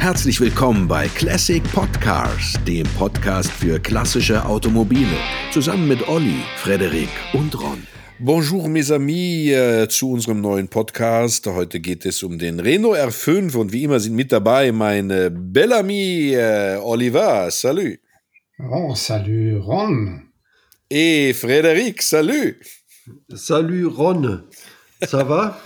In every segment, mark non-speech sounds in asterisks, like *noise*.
Herzlich willkommen bei Classic Podcars, dem Podcast für klassische Automobile, zusammen mit Olli, Frederik und Ron. Bonjour mes amis äh, zu unserem neuen Podcast. Heute geht es um den Renault R5 und wie immer sind mit dabei meine Bellamy äh, Oliver. Salut. Oh, salut Ron. Et Frédéric, salut. Salut Ron. Ça va?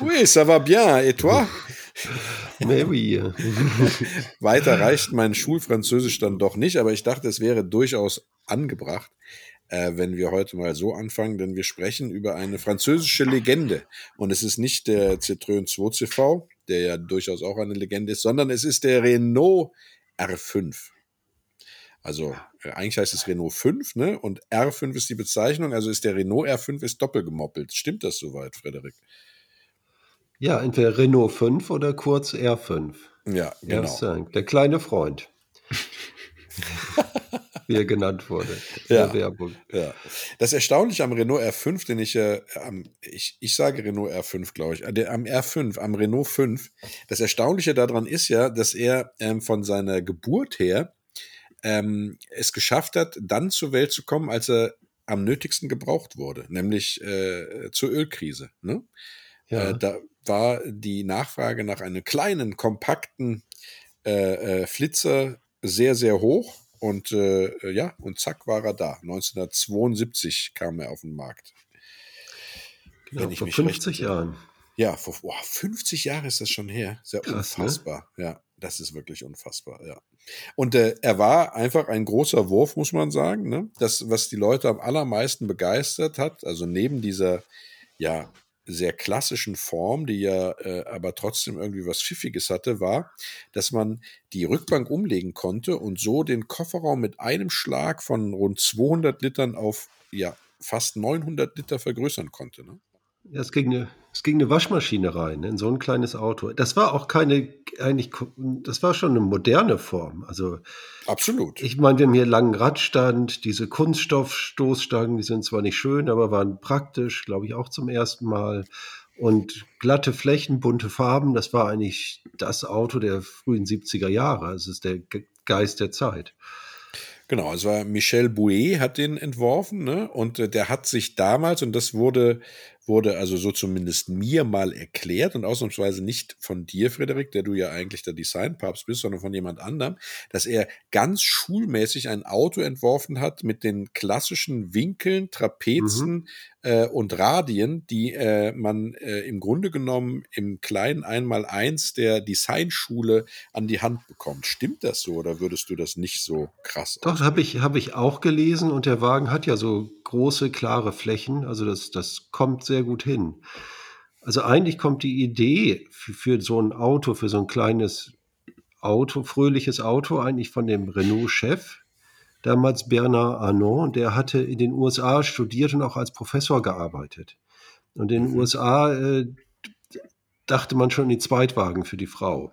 oui, ça va bien. Et toi? *laughs* *laughs* Oui. *laughs* Weiter reicht mein Schulfranzösisch dann doch nicht, aber ich dachte, es wäre durchaus angebracht, äh, wenn wir heute mal so anfangen, denn wir sprechen über eine französische Legende. Und es ist nicht der Citroën 2CV, der ja durchaus auch eine Legende ist, sondern es ist der Renault R5. Also äh, eigentlich heißt es Renault 5, ne? Und R5 ist die Bezeichnung, also ist der Renault R5 ist doppelgemoppelt. Stimmt das soweit, Frederik? Ja, entweder Renault 5 oder kurz R5. Ja, genau. Der kleine Freund. *laughs* wie er genannt wurde. Ja, Werbung. ja. Das Erstaunliche am Renault R5, den ich, äh, am, ich, ich sage Renault R5, glaube ich, äh, der, am R5, am Renault 5, das Erstaunliche daran ist ja, dass er ähm, von seiner Geburt her ähm, es geschafft hat, dann zur Welt zu kommen, als er am nötigsten gebraucht wurde, nämlich äh, zur Ölkrise. Ne? Ja. Äh, da war die Nachfrage nach einem kleinen, kompakten äh, äh Flitzer sehr, sehr hoch und äh, ja, und zack war er da. 1972 kam er auf den Markt. Genau, vor 50 recht, Jahren. Ja, vor oh, 50 Jahren ist das schon her. Sehr Krass, ne? unfassbar. Ne? Ja, das ist wirklich unfassbar, ja. Und äh, er war einfach ein großer Wurf, muss man sagen. Ne? Das, was die Leute am allermeisten begeistert hat, also neben dieser ja sehr klassischen Form, die ja äh, aber trotzdem irgendwie was Pfiffiges hatte, war, dass man die Rückbank umlegen konnte und so den Kofferraum mit einem Schlag von rund 200 Litern auf ja fast 900 Liter vergrößern konnte. Ne? Ja, es ging, eine, es ging eine Waschmaschine rein in so ein kleines Auto. Das war auch keine, eigentlich, das war schon eine moderne Form. Also absolut. Ich meine, wir haben hier langen Radstand, diese Kunststoffstoßstangen, die sind zwar nicht schön, aber waren praktisch, glaube ich, auch zum ersten Mal. Und glatte Flächen, bunte Farben, das war eigentlich das Auto der frühen 70er Jahre. Es ist der Geist der Zeit. Genau, es war Michel Bouet hat den entworfen, ne? Und äh, der hat sich damals, und das wurde wurde also so zumindest mir mal erklärt und ausnahmsweise nicht von dir, Frederik, der du ja eigentlich der Designpapst bist, sondern von jemand anderem, dass er ganz schulmäßig ein Auto entworfen hat mit den klassischen Winkeln, Trapezen mhm. äh, und Radien, die äh, man äh, im Grunde genommen im kleinen Einmaleins der Designschule an die Hand bekommt. Stimmt das so oder würdest du das nicht so krass? Doch, habe ich, hab ich auch gelesen und der Wagen hat ja so große, klare Flächen. Also das, das kommt sehr gut hin. Also eigentlich kommt die Idee für, für so ein Auto, für so ein kleines Auto, fröhliches Auto, eigentlich von dem Renault-Chef, damals Bernard Arnault, der hatte in den USA studiert und auch als Professor gearbeitet. Und in den mhm. USA äh, dachte man schon in die Zweitwagen für die Frau.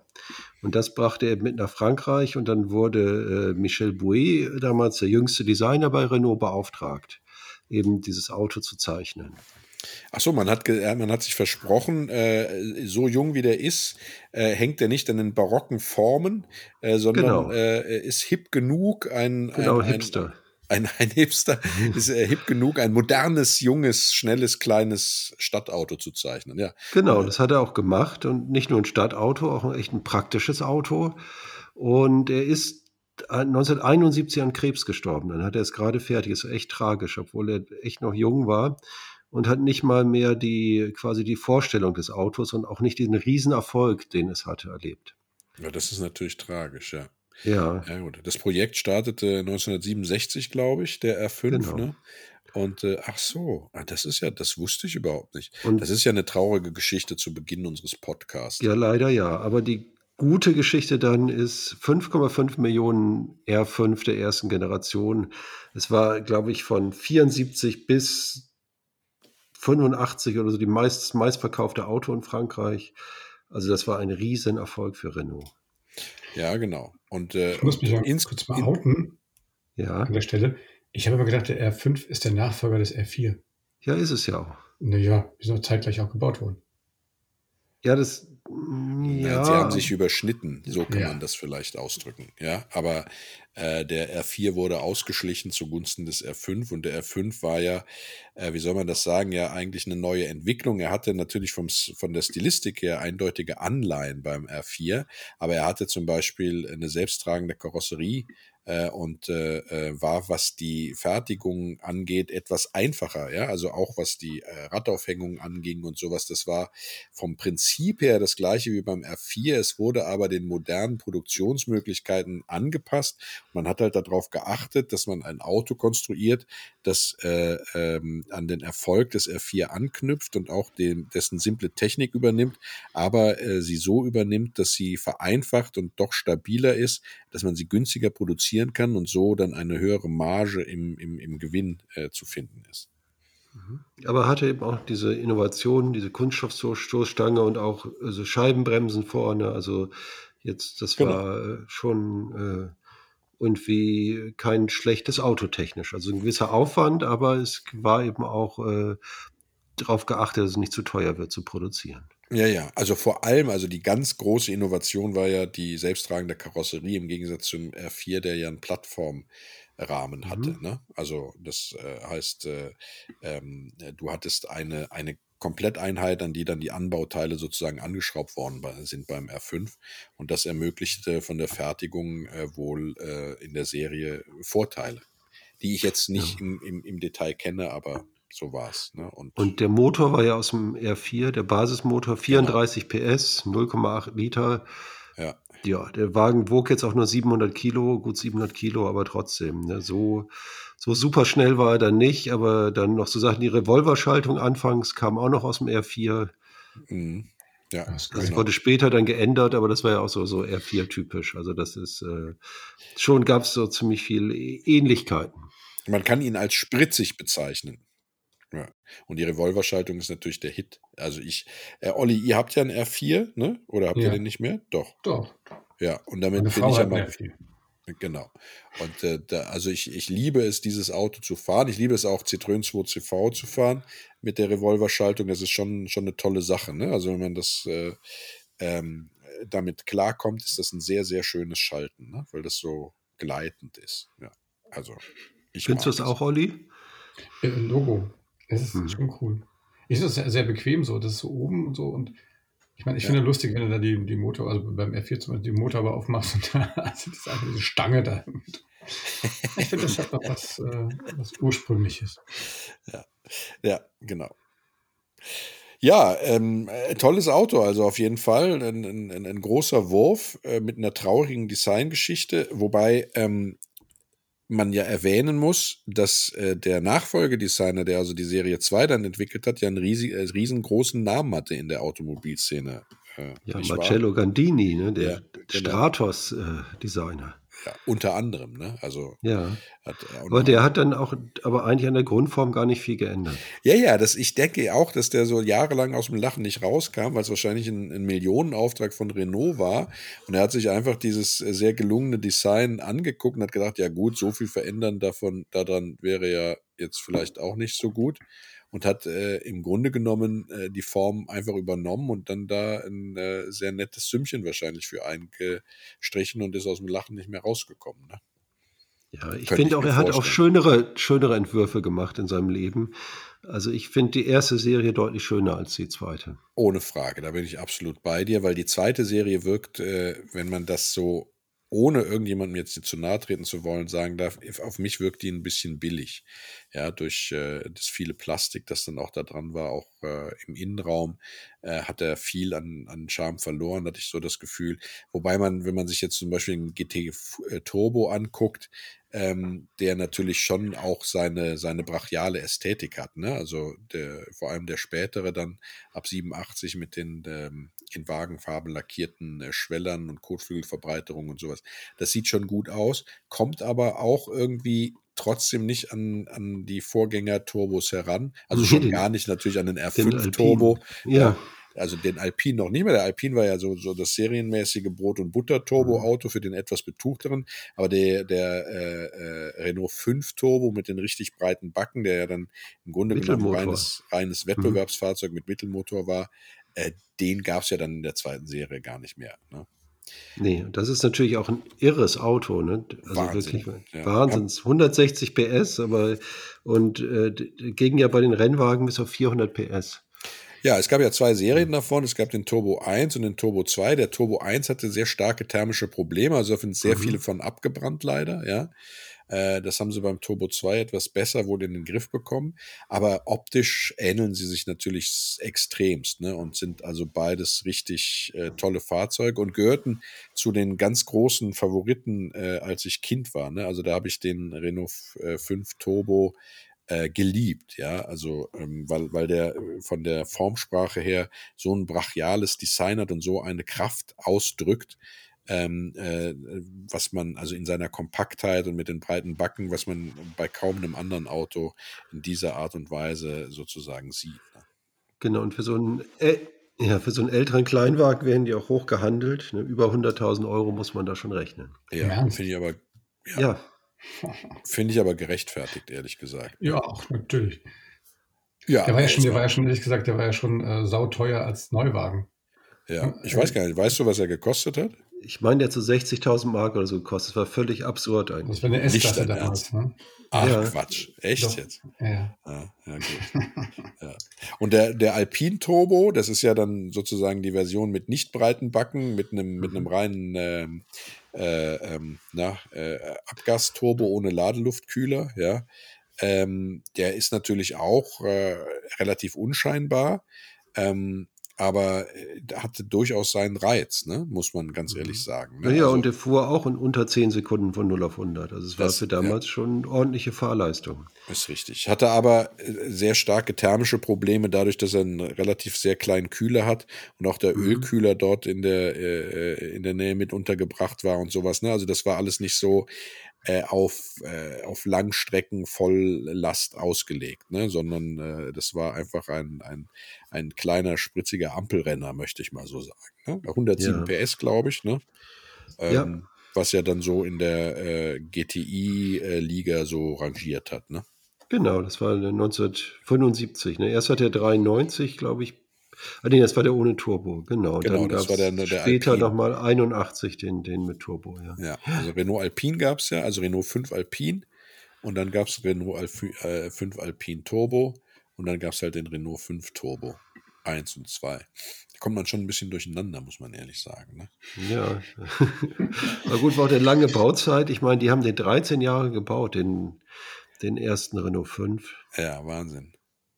Und das brachte er mit nach Frankreich und dann wurde äh, Michel Bouet, damals der jüngste Designer bei Renault, beauftragt eben dieses Auto zu zeichnen. Ach so, man hat, man hat sich versprochen, äh, so jung wie der ist, äh, hängt er nicht an den barocken Formen, äh, sondern genau. Äh, ist hip genug, ein, genau, ein, Hipster. Ein, ein Hipster *laughs* ist äh, hip genug, ein modernes, junges, schnelles, kleines Stadtauto zu zeichnen. Ja. Genau, das hat er auch gemacht und nicht nur ein Stadtauto, auch echt ein praktisches Auto. Und er ist 1971 an Krebs gestorben. Dann hat er es gerade fertig. Ist echt tragisch, obwohl er echt noch jung war und hat nicht mal mehr die quasi die Vorstellung des Autos und auch nicht diesen Riesenerfolg, den es hatte, erlebt. Ja, das ist natürlich tragisch, ja. Ja. ja gut. Das Projekt startete 1967, glaube ich, der R5, genau. ne? Und äh, ach so, ah, das ist ja, das wusste ich überhaupt nicht. Und das ist ja eine traurige Geschichte zu Beginn unseres Podcasts. Ja, leider ja. Aber die gute Geschichte dann ist 5,5 Millionen R5 der ersten Generation. Es war, glaube ich, von 74 bis 85 oder so die meist, meistverkaufte Auto in Frankreich. Also das war ein Riesenerfolg für Renault. Ja, genau. Und, äh, ich muss mich mal kurz mal outen. Ja. An der Stelle. Ich habe aber gedacht, der R5 ist der Nachfolger des R4. Ja, ist es ja auch. Naja, die sind auch zeitgleich auch gebaut worden. Ja, das Ja. Sie haben sich überschnitten, so kann Ja. man das vielleicht ausdrücken. Ja, aber äh, der R4 wurde ausgeschlichen zugunsten des R5 und der R5 war ja, äh, wie soll man das sagen, ja eigentlich eine neue Entwicklung. Er hatte natürlich vom, von der Stilistik her eindeutige Anleihen beim R4, aber er hatte zum Beispiel eine selbsttragende Karosserie äh, und äh, äh, war, was die Fertigung angeht, etwas einfacher. Ja, also auch was die äh, Radaufhängung anging und sowas. Das war vom Prinzip her das gleiche wie beim R4. Es wurde aber den modernen Produktionsmöglichkeiten angepasst. Man hat halt darauf geachtet, dass man ein Auto konstruiert, das äh, ähm, an den Erfolg des R4 anknüpft und auch dem, dessen simple Technik übernimmt, aber äh, sie so übernimmt, dass sie vereinfacht und doch stabiler ist, dass man sie günstiger produzieren kann und so dann eine höhere Marge im, im, im Gewinn äh, zu finden ist. Aber hatte eben auch diese Innovation, diese Kunststoffstoßstange und auch also Scheibenbremsen vorne. Also jetzt, das Genau. war äh, schon äh, irgendwie kein schlechtes Auto technisch. Also ein gewisser Aufwand, aber es war eben auch äh, darauf geachtet, dass es nicht zu teuer wird zu produzieren. Ja, ja, also vor allem, also die ganz große Innovation war ja die selbsttragende Karosserie im Gegensatz zum R4, der ja einen Plattformrahmen hatte. Ne? Also das äh, heißt, äh, ähm, du hattest eine, eine Kompletteinheit, an die dann die Anbauteile sozusagen angeschraubt worden sind beim R5 und das ermöglichte von der Fertigung äh, wohl äh, in der Serie Vorteile, die ich jetzt nicht im, im, im Detail kenne, aber so war es. Ne? Und, Und der Motor war ja aus dem R4, der Basismotor, 34 PS, 0,8 Liter. ja. Ja, der Wagen wog jetzt auch nur 700 Kilo, gut 700 Kilo, aber trotzdem, ne, so, so super schnell war er dann nicht, aber dann noch so Sachen, die Revolverschaltung anfangs kam auch noch aus dem R4. Mhm. Ja, Das Genau. wurde später dann geändert, aber das war ja auch so, so R4-typisch. Also das ist, äh, schon gab es so ziemlich viel Ähnlichkeiten. Man kann ihn als spritzig bezeichnen. Ja. Und die Revolverschaltung ist natürlich der Hit. Also ich, äh, Olli, ihr habt ja einen R4, ne? Oder habt ihr Ja. den nicht mehr? Doch. Doch. Ja. Und damit Meine bin Frau ich ja hat mal. Genau. Und äh, da, also ich, ich liebe es, dieses Auto zu fahren. Ich liebe es auch, Citroën 2 CV zu fahren mit der Revolverschaltung. Das ist schon, schon eine tolle Sache. Ne? Also wenn man das äh, ähm, damit klarkommt, ist das ein sehr, sehr schönes Schalten, ne? weil das so gleitend ist. Ja. Also ich Findest du das auch, Olli? Äh, Logo. Es ist Mhm. schon cool. Ich finde es sehr, sehr bequem so. Das ist so oben und so. Und ich meine, ich Ja. finde lustig, wenn du da die, die Motor, also beim F4 zum Beispiel die Motorhaube aufmachst und *laughs* da also das ist einfach diese Stange da. Ich finde, das hat noch was, äh, was Ursprüngliches. Ja, genau. Ja, ähm, äh, tolles Auto, also auf jeden Fall ein, ein, ein, ein großer Wurf äh, mit einer traurigen Designgeschichte, wobei ähm, man ja erwähnen muss, dass äh, der Nachfolgedesigner, der also die Serie 2 dann entwickelt hat, ja einen riesig, äh, riesengroßen Namen hatte in der Automobilszene. Äh, Ja? Marcello Gandini, ne, der Ja, genau. Stratos-Designer. Ja, unter anderem, ne? Also ja, er aber der hat dann auch, aber eigentlich an der Grundform gar nicht viel geändert. Ja, ja, das, ich denke auch, dass der so jahrelang aus dem Lachen nicht rauskam, weil es wahrscheinlich ein, ein Millionenauftrag von Renault war. Und er hat sich einfach dieses äh, sehr gelungene Design angeguckt und hat gedacht, ja gut, so viel verändern davon, daran wäre ja jetzt vielleicht auch nicht so gut. Und hat äh, im Grunde genommen äh, die Form einfach übernommen und dann da ein äh, sehr nettes Sümmchen wahrscheinlich für eingestrichen und ist aus dem Lachen nicht mehr rausgekommen. Ne? Ja, ich finde auch, er hat auch vorstellen. schönere, schönere Entwürfe gemacht in seinem Leben. Also ich finde die erste Serie deutlich schöner als die zweite. Ohne Frage, da bin ich absolut bei dir, weil die zweite Serie wirkt, äh, wenn man das so, ohne irgendjemandem jetzt zu nahe treten zu wollen, sagen darf, auf mich wirkt die ein bisschen billig. Ja, durch äh, das viele Plastik, das dann auch da dran war, auch äh, im Innenraum, äh, hat er viel an, an Charme verloren, hatte ich so das Gefühl. Wobei man, wenn man sich jetzt zum Beispiel den GT äh, Turbo anguckt, ähm, der natürlich schon auch seine, seine brachiale Ästhetik hat. Ne? Also der, vor allem der spätere dann ab 87 mit den ähm, in Wagenfarben lackierten äh, Schwellern und Kotflügelverbreiterungen und sowas. Das sieht schon gut aus, kommt aber auch irgendwie trotzdem nicht an, an die Vorgänger-Turbos heran. Also schon gar nicht natürlich an den Den R5-Turbo. Alpine. Ja, Also den Alpine noch nicht mehr. Der Alpine war ja so, so das serienmäßige Brot- und Butter-Turbo-Auto für den etwas betuchteren. Aber der, der äh, äh, Renault 5 Turbo mit den richtig breiten Backen, der ja dann im Grunde genommen reines, reines Wettbewerbsfahrzeug mit Mittelmotor war, äh, den gab es ja dann in der zweiten Serie gar nicht mehr. Ne? Nee, das ist natürlich auch ein irres Auto, ne? Also Wahnsinn, wirklich ja. Wahnsinn. 160 PS, aber und äh, ging ja bei den Rennwagen bis auf 400 PS. Ja, es gab ja zwei Serien davon. Es gab den Turbo 1 und den Turbo 2. Der Turbo 1 hatte sehr starke thermische Probleme, also da sind sehr viele von abgebrannt leider, ja. Äh, Das haben sie beim Turbo 2 etwas besser wohl in den Griff bekommen. Aber optisch ähneln sie sich natürlich extremst ne? und sind also beides richtig äh, tolle Fahrzeuge und gehörten zu den ganz großen Favoriten, äh, als ich Kind war. Ne? Also da habe ich den Renault f- äh, 5 Turbo äh, geliebt, ja, also ähm, weil, weil der äh, von der Formsprache her so ein brachiales Design hat und so eine Kraft ausdrückt, ähm, äh, was man also in seiner Kompaktheit und mit den breiten Backen, was man bei kaum einem anderen Auto in dieser Art und Weise sozusagen sieht. Ne? Genau, und für so einen, äh, ja, für so einen älteren Kleinwagen werden die auch hoch gehandelt. Ne? Über 100.000 Euro muss man da schon rechnen. Ja, finde ich aber Ja, Ja. finde ich aber gerechtfertigt, ehrlich gesagt. Ja, auch natürlich. Ja, Der war ja schon, der war ja schon, ehrlich gesagt, der war ja schon äh, sauteuer als Neuwagen. Ja, ich weiß gar nicht, weißt du, was er gekostet hat? ich meine, der hat so 60.000 Mark oder so gekostet. Das war völlig absurd eigentlich. Das war eine S-Klasse damals. Ne? Ach Ja. Quatsch, echt Doch. jetzt? Ja, ja. Ja, ja, gut. ja. Und der, der Alpine Turbo, das ist ja dann sozusagen die Version mit nicht breiten Backen, mit einem, mit einem reinen ähm, äh, ähm, na, äh, Abgasturbo ohne Ladeluftkühler, ja. Ähm, der ist natürlich auch äh, relativ unscheinbar, ähm, aber äh, hatte durchaus seinen Reiz, ne? muss man ganz ehrlich sagen. Ne? Naja, Also- und der fuhr auch in unter 10 Sekunden von 0 auf 100. Also es war Das- für damals schon ordentliche Fahrleistung. Ist richtig. Hatte aber äh, sehr starke thermische Probleme dadurch, dass er einen relativ sehr kleinen Kühler hat und auch der Ölkühler dort in der, äh, äh, in der Nähe mit untergebracht war und sowas. Ne? Also das war alles nicht so äh, auf, äh, auf Langstrecken Volllast ausgelegt, ne? sondern das war einfach ein, ein, ein kleiner, spritziger Ampelrenner, möchte ich mal so sagen. Ne? 107 Ja. PS, glaube ich. Ne? Ja. Ähm, Was ja dann so in der äh, GTI-Liga so rangiert hat. Ne? Genau, das war 1975. Ne? Erst hat er 93, glaube ich. Ah, nee, das war der ohne Turbo, genau. Genau, Dann das war der- der später nochmal 81, den, den mit Turbo, ja. Ja, also Renault Alpine gab es ja, also Renault 5 Alpine und dann gab es Renault Alfi, äh, 5 Alpine Turbo und dann gab es halt den Renault 5 Turbo 1 und 2. Da kommt man schon ein bisschen durcheinander, muss man ehrlich sagen. Ne? Ja. *laughs* Aber gut, war auch eine lange Bauzeit. Ich meine, die haben den 13 Jahre gebaut, den, den ersten Renault 5. Ja, Wahnsinn.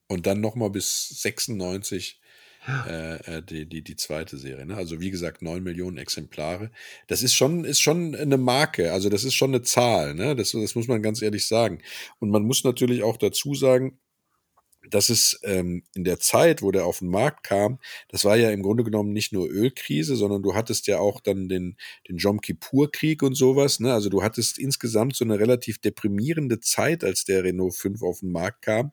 Und dann nochmal bis 96 äh, äh, die, die, die zweite Serie. Ne? Also wie gesagt, 9 Millionen Exemplare. Das ist schon, ist schon eine Marke, also das ist schon eine Zahl, ne? das, das muss man ganz ehrlich sagen. Und man muss natürlich auch dazu sagen, dass es ähm, in der Zeit, wo der auf den Markt kam, das war ja im Grunde genommen nicht nur Ölkrise, sondern du hattest ja auch dann den, den Jom Kippur-Krieg und sowas. Ne? Also du hattest insgesamt so eine relativ deprimierende Zeit, als der Renault 5 auf den Markt kam.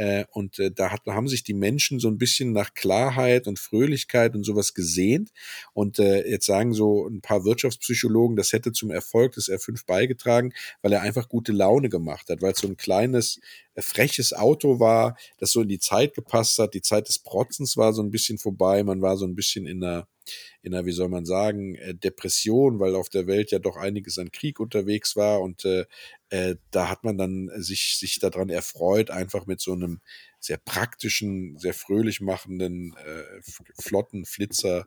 Äh, und äh, da hat, haben sich die Menschen so ein bisschen nach Klarheit und Fröhlichkeit und sowas gesehnt. Und äh, jetzt sagen so ein paar Wirtschaftspsychologen, das hätte zum Erfolg des R5 beigetragen, weil er einfach gute Laune gemacht hat, weil es so ein kleines, äh, freches Auto war, das so in die Zeit gepasst hat. Die Zeit des Protzens war so ein bisschen vorbei. Man war so ein bisschen in einer, in einer, wie soll man sagen, äh, Depression, weil auf der Welt ja doch einiges an Krieg unterwegs war und äh, äh, da hat man dann sich, sich daran erfreut, einfach mit so einem sehr praktischen, sehr fröhlich machenden, äh, flotten Flitzer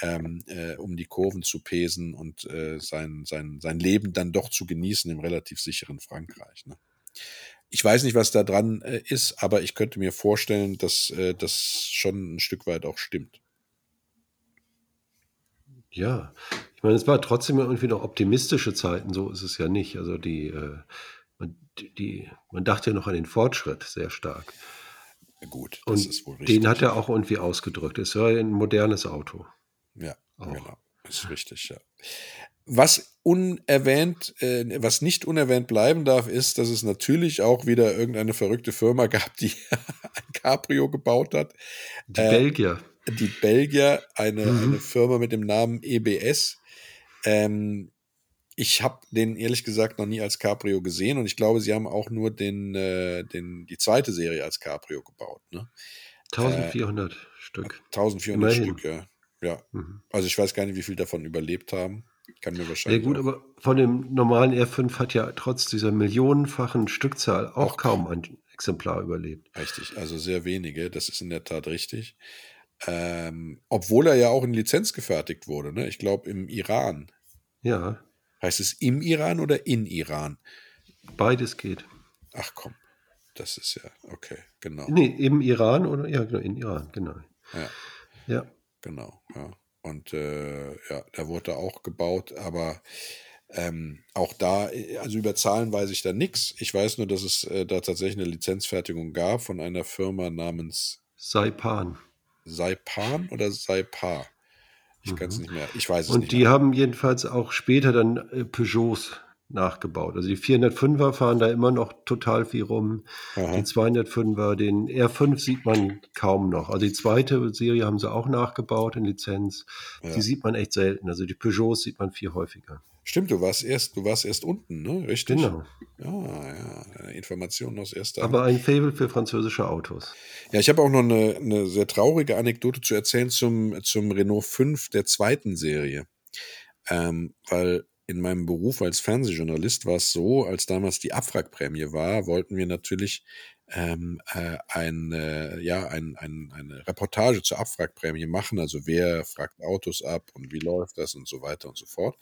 ähm, äh, um die Kurven zu pesen und äh, sein, sein, sein Leben dann doch zu genießen im relativ sicheren Frankreich. Ne? Ich weiß nicht, was da dran äh, ist, aber ich könnte mir vorstellen, dass äh, das schon ein Stück weit auch stimmt. Ja, ich meine, es war trotzdem irgendwie noch optimistische Zeiten, so ist es ja nicht. Also die, äh, man, die, man dachte ja noch an den Fortschritt sehr stark. Gut, das Und ist wohl richtig. den hat er auch irgendwie ausgedrückt. Es war ein modernes Auto. Ja, Auch. genau. Ist richtig, ja. Was unerwähnt, äh, was nicht unerwähnt bleiben darf, ist, dass es natürlich auch wieder irgendeine verrückte Firma gab, die *laughs* ein Cabrio gebaut hat. Die Äh, Belgier. Die Belgier, eine, Mhm. eine Firma mit dem Namen EBS. Ähm, ich habe den ehrlich gesagt noch nie als Cabrio gesehen und ich glaube, sie haben auch nur den, äh, den, die zweite Serie als Cabrio gebaut. Ne? 1400 Stück. 1400 Immerhin. Stück, ja. Ja. Mhm. Also ich weiß gar nicht, wie viel davon überlebt haben. Kann mir Ja wahrscheinlich. gut, auch- aber von dem normalen R5 hat ja trotz dieser millionenfachen Stückzahl auch Auch kaum ein Exemplar überlebt. Richtig, also sehr wenige, das ist in der Tat richtig. Ähm, obwohl er ja auch in Lizenz gefertigt wurde, ne? Ich glaube im Iran. Ja, Heißt es im Iran oder in Iran? beides geht. Ach komm, das ist ja, okay, genau. Nee, im Iran oder ja, genau, in Iran, genau. Ja. Ja. Genau, ja. Und äh, ja, da wurde auch gebaut, aber ähm, auch da, äh, also über Zahlen weiß ich da nichts. Ich weiß nur, dass es äh, da tatsächlich eine Lizenzfertigung gab von einer Firma namens Saipan. Saipan oder Saipa. Ich kann es nicht mehr, ich weiß es Mhm. Und nicht die mehr. haben jedenfalls auch später dann äh, Peugeots nachgebaut. Also die 405er fahren da immer noch total viel rum. Aha. Die 205er, den R5 sieht man kaum noch. Also die zweite Serie haben sie auch nachgebaut in Lizenz. Ja. Die sieht man echt selten. Also die Peugeots sieht man viel häufiger. Stimmt, du warst erst, du warst erst unten, ne? Richtig? Genau. Ja, ja, Informationen aus erster Aber ein Fable für französische Autos. Ja, ich habe auch noch eine, eine sehr traurige Anekdote zu erzählen zum, zum Renault 5 der zweiten Serie. Ähm, weil in meinem Beruf als Fernsehjournalist war es so, als damals die Abwrackprämie war, wollten wir natürlich ähm, äh, ein, äh, ja, ein, ein, eine Reportage zur Abwrackprämie machen. Also wer fragt Autos ab und wie läuft das und so weiter und so fort.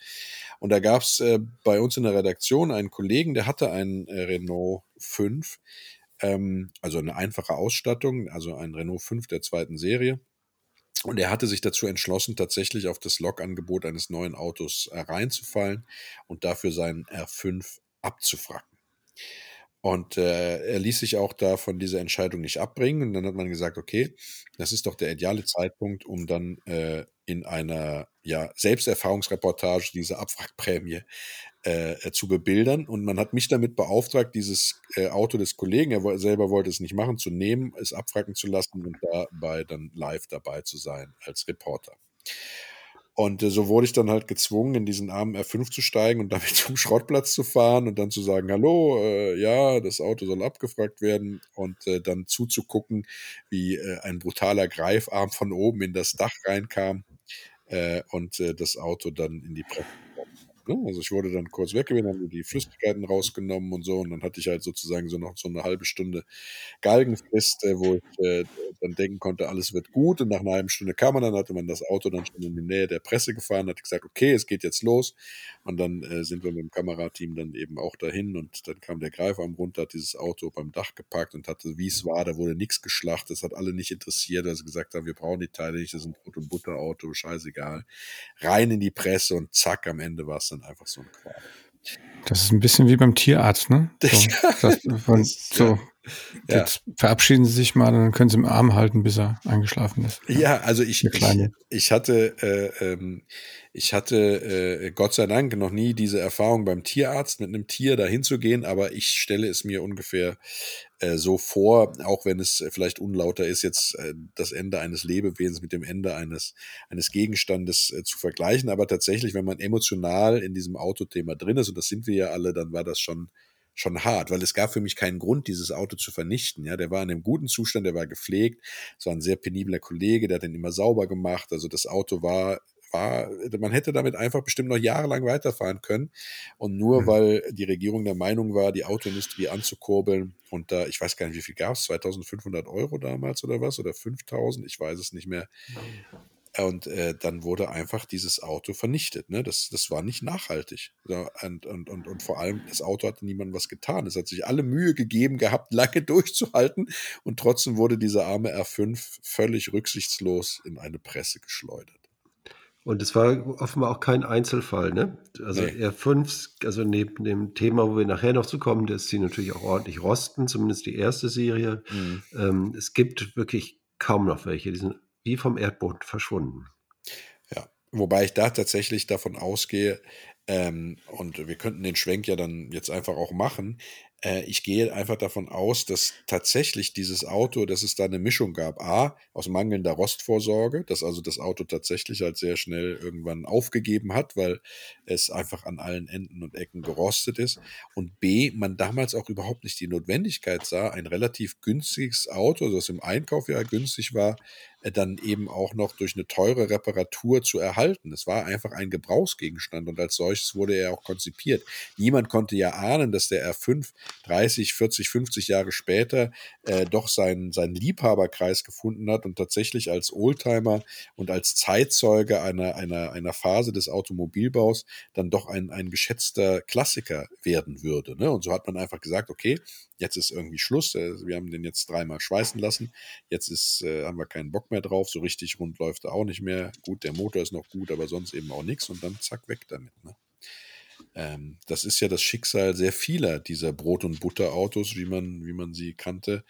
Und da gab es äh, bei uns in der Redaktion einen Kollegen, der hatte einen äh, Renault 5 ähm, also eine einfache Ausstattung, also ein Renault 5 der zweiten Serie. Und er hatte sich dazu entschlossen, tatsächlich auf das Lokangebot eines neuen Autos äh, reinzufallen und dafür seinen R5 abzufracken. Und äh, er ließ sich auch da von dieser Entscheidung nicht abbringen. Und dann hat man gesagt, okay, das ist doch der ideale Zeitpunkt, um dann äh, in einer ja, Selbsterfahrungsreportage diese Abwrackprämie äh, äh, zu bebildern. Und man hat mich damit beauftragt, dieses äh, Auto des Kollegen, er selber wollte es nicht machen, zu nehmen, es abwracken zu lassen und dabei dann live dabei zu sein als Reporter. Und äh, so wurde ich dann halt gezwungen, in diesen armen R5 zu steigen und *laughs* damit zum Schrottplatz zu fahren und dann zu sagen, hallo, äh, ja, das Auto soll abgefragt werden und äh, dann zuzugucken, wie äh, ein brutaler Greifarm von oben in das Dach reinkam und das Auto dann in die Presse ne? Also ich wurde dann kurz weggewinnen, haben die Flüssigkeiten rausgenommen und so und dann hatte ich halt sozusagen so noch so eine halbe Stunde Galgenfrist, äh, wo ich äh, dann denken konnte, alles wird gut. Und nach einer halben Stunde kam man dann, hatte man das Auto dann schon in die Nähe der Presse gefahren, hat gesagt, okay, es geht jetzt los. Und dann äh, sind wir mit dem Kamerateam dann eben auch dahin und dann kam der Greifarm runter, hat dieses Auto beim Dach gepackt und hatte, wie es war, da wurde nichts geschlachtet, das hat alle nicht interessiert, sie gesagt haben, wir brauchen die Teile nicht, das ist ein Brot- und Butterauto, scheißegal. Rein in die Presse und zack, am Ende war es dann einfach so ein Qual. Das ist ein bisschen wie beim Tierarzt, ne? *laughs* So, das, von, *laughs* so Ja. jetzt verabschieden Sie sich mal, dann können Sie im Arm halten, bis er eingeschlafen ist. Ja, also ich, Eine ich, kleine. ich hatte, äh, ähm, ich hatte äh, Gott sei Dank noch nie diese Erfahrung beim Tierarzt mit einem Tier dahin zu gehen, aber ich stelle es mir ungefähr äh, so vor, auch wenn es äh, vielleicht unlauter ist, jetzt äh, das Ende eines Lebewesens mit dem Ende eines, eines Gegenstandes äh, zu vergleichen. Aber tatsächlich, wenn man emotional in diesem Autothema drin ist, und das sind wir ja alle, dann war das schon schon hart, weil es gab für mich keinen Grund, dieses Auto zu vernichten. Ja, der war in einem guten Zustand, der war gepflegt, es war ein sehr penibler Kollege, der hat den immer sauber gemacht. Also das Auto war, war, man hätte damit einfach bestimmt noch jahrelang weiterfahren können. Und nur Mhm. weil die Regierung der Meinung war, die Autoindustrie anzukurbeln und da, ich weiß gar nicht, wie viel gab es, 2500 Euro damals oder was, oder 5000, ich weiß es nicht mehr. Und äh, dann wurde einfach dieses Auto vernichtet. Ne? Das, das war nicht nachhaltig. Und, und, und, und vor allem, das Auto hatte niemandem was getan. Es hat sich alle Mühe gegeben gehabt, *laughs* lange durchzuhalten. Und trotzdem wurde dieser arme R5 völlig rücksichtslos in eine Presse geschleudert. Und es war offenbar auch kein Einzelfall, ne? Also Nee. R5, also neben dem Thema, wo wir nachher noch zu kommen, dass sie natürlich auch ordentlich rosten, zumindest die erste Serie. Mhm. Ähm, es gibt wirklich kaum noch welche, die sind wie vom Erdboden verschwunden. Ja, wobei ich da tatsächlich davon ausgehe, ähm, und wir könnten den Schwenk ja dann jetzt einfach auch machen. Äh, ich gehe einfach davon aus, dass tatsächlich dieses Auto, dass es da eine Mischung gab. A, aus mangelnder Rostvorsorge, dass also das Auto tatsächlich halt sehr schnell irgendwann aufgegeben hat, weil es einfach an allen Enden und Ecken gerostet ist. Und B, man damals auch überhaupt nicht die Notwendigkeit sah, ein relativ günstiges Auto, das im Einkauf ja günstig war, dann eben auch noch durch eine teure Reparatur zu erhalten. Es war einfach ein Gebrauchsgegenstand und als solches wurde er auch konzipiert. Niemand konnte ja ahnen, dass der R5 30, 40, 50 Jahre später äh, doch seinen, seinen Liebhaberkreis gefunden hat und tatsächlich als Oldtimer und als Zeitzeuge einer, einer, einer Phase des Automobilbaus dann doch ein, ein geschätzter Klassiker werden würde. Ne? Und so hat man einfach gesagt, okay, jetzt ist irgendwie Schluss. Äh, wir haben den jetzt dreimal schweißen lassen. Jetzt ist, äh, haben wir keinen Bock mehr drauf. So richtig rund läuft er auch nicht mehr. Gut, der Motor ist noch gut, aber sonst eben auch nichts. Und dann zack, weg damit. Ne? Ähm, das ist ja das Schicksal sehr vieler dieser Brot- und Butterautos, wie man, wie man sie kannte,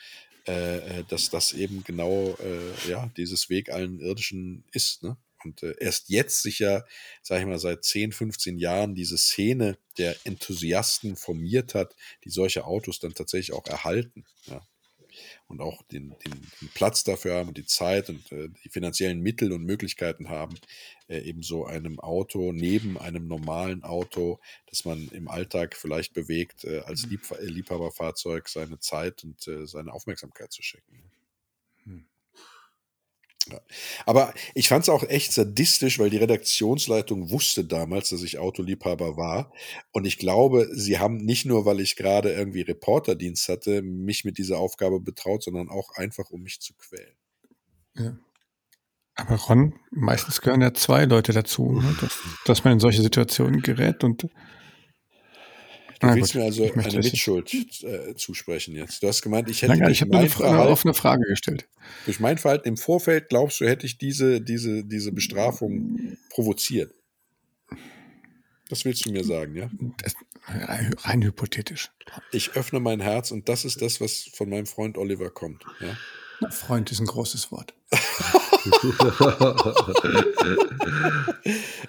äh, äh dass das eben genau äh, ja, dieses Weg allen Irdischen ist. Ne? Und äh, erst jetzt sich ja, sag ich mal, seit 10, 15 Jahren diese Szene der Enthusiasten formiert hat, die solche Autos dann tatsächlich auch erhalten. Ja. Und auch den, den, den, Platz dafür haben und die Zeit und äh, die finanziellen Mittel und Möglichkeiten haben, äh, eben so einem Auto neben einem normalen Auto, das man im Alltag vielleicht bewegt, äh, als Lieb Liebhaberfahrzeug seine Zeit und äh, seine Aufmerksamkeit zu schenken. Ja. Aber ich fand es auch echt sadistisch, weil die Redaktionsleitung wusste damals, dass ich Autoliebhaber war. Und ich glaube, sie haben nicht nur, weil ich gerade irgendwie Reporterdienst hatte, mich mit dieser Aufgabe betraut, sondern auch einfach, um mich zu quälen. Ja. Aber Ron, meistens gehören ja zwei Leute dazu, ne? *laughs* dass, dass man in solche Situationen gerät und Du Na willst gut, mir also eine Mitschuld äh, zusprechen jetzt. Du hast gemeint, ich hätte Nein, ich habe eine, offene Frage gestellt. Durch mein Verhalten im Vorfeld glaubst du, hätte ich diese, diese, diese Bestrafung provoziert? Das willst du mir sagen, ja? Das, rein hypothetisch. Ich öffne mein Herz und das ist das, was von meinem Freund Oliver kommt. Ja? Na, Freund ist ein großes Wort. *laughs*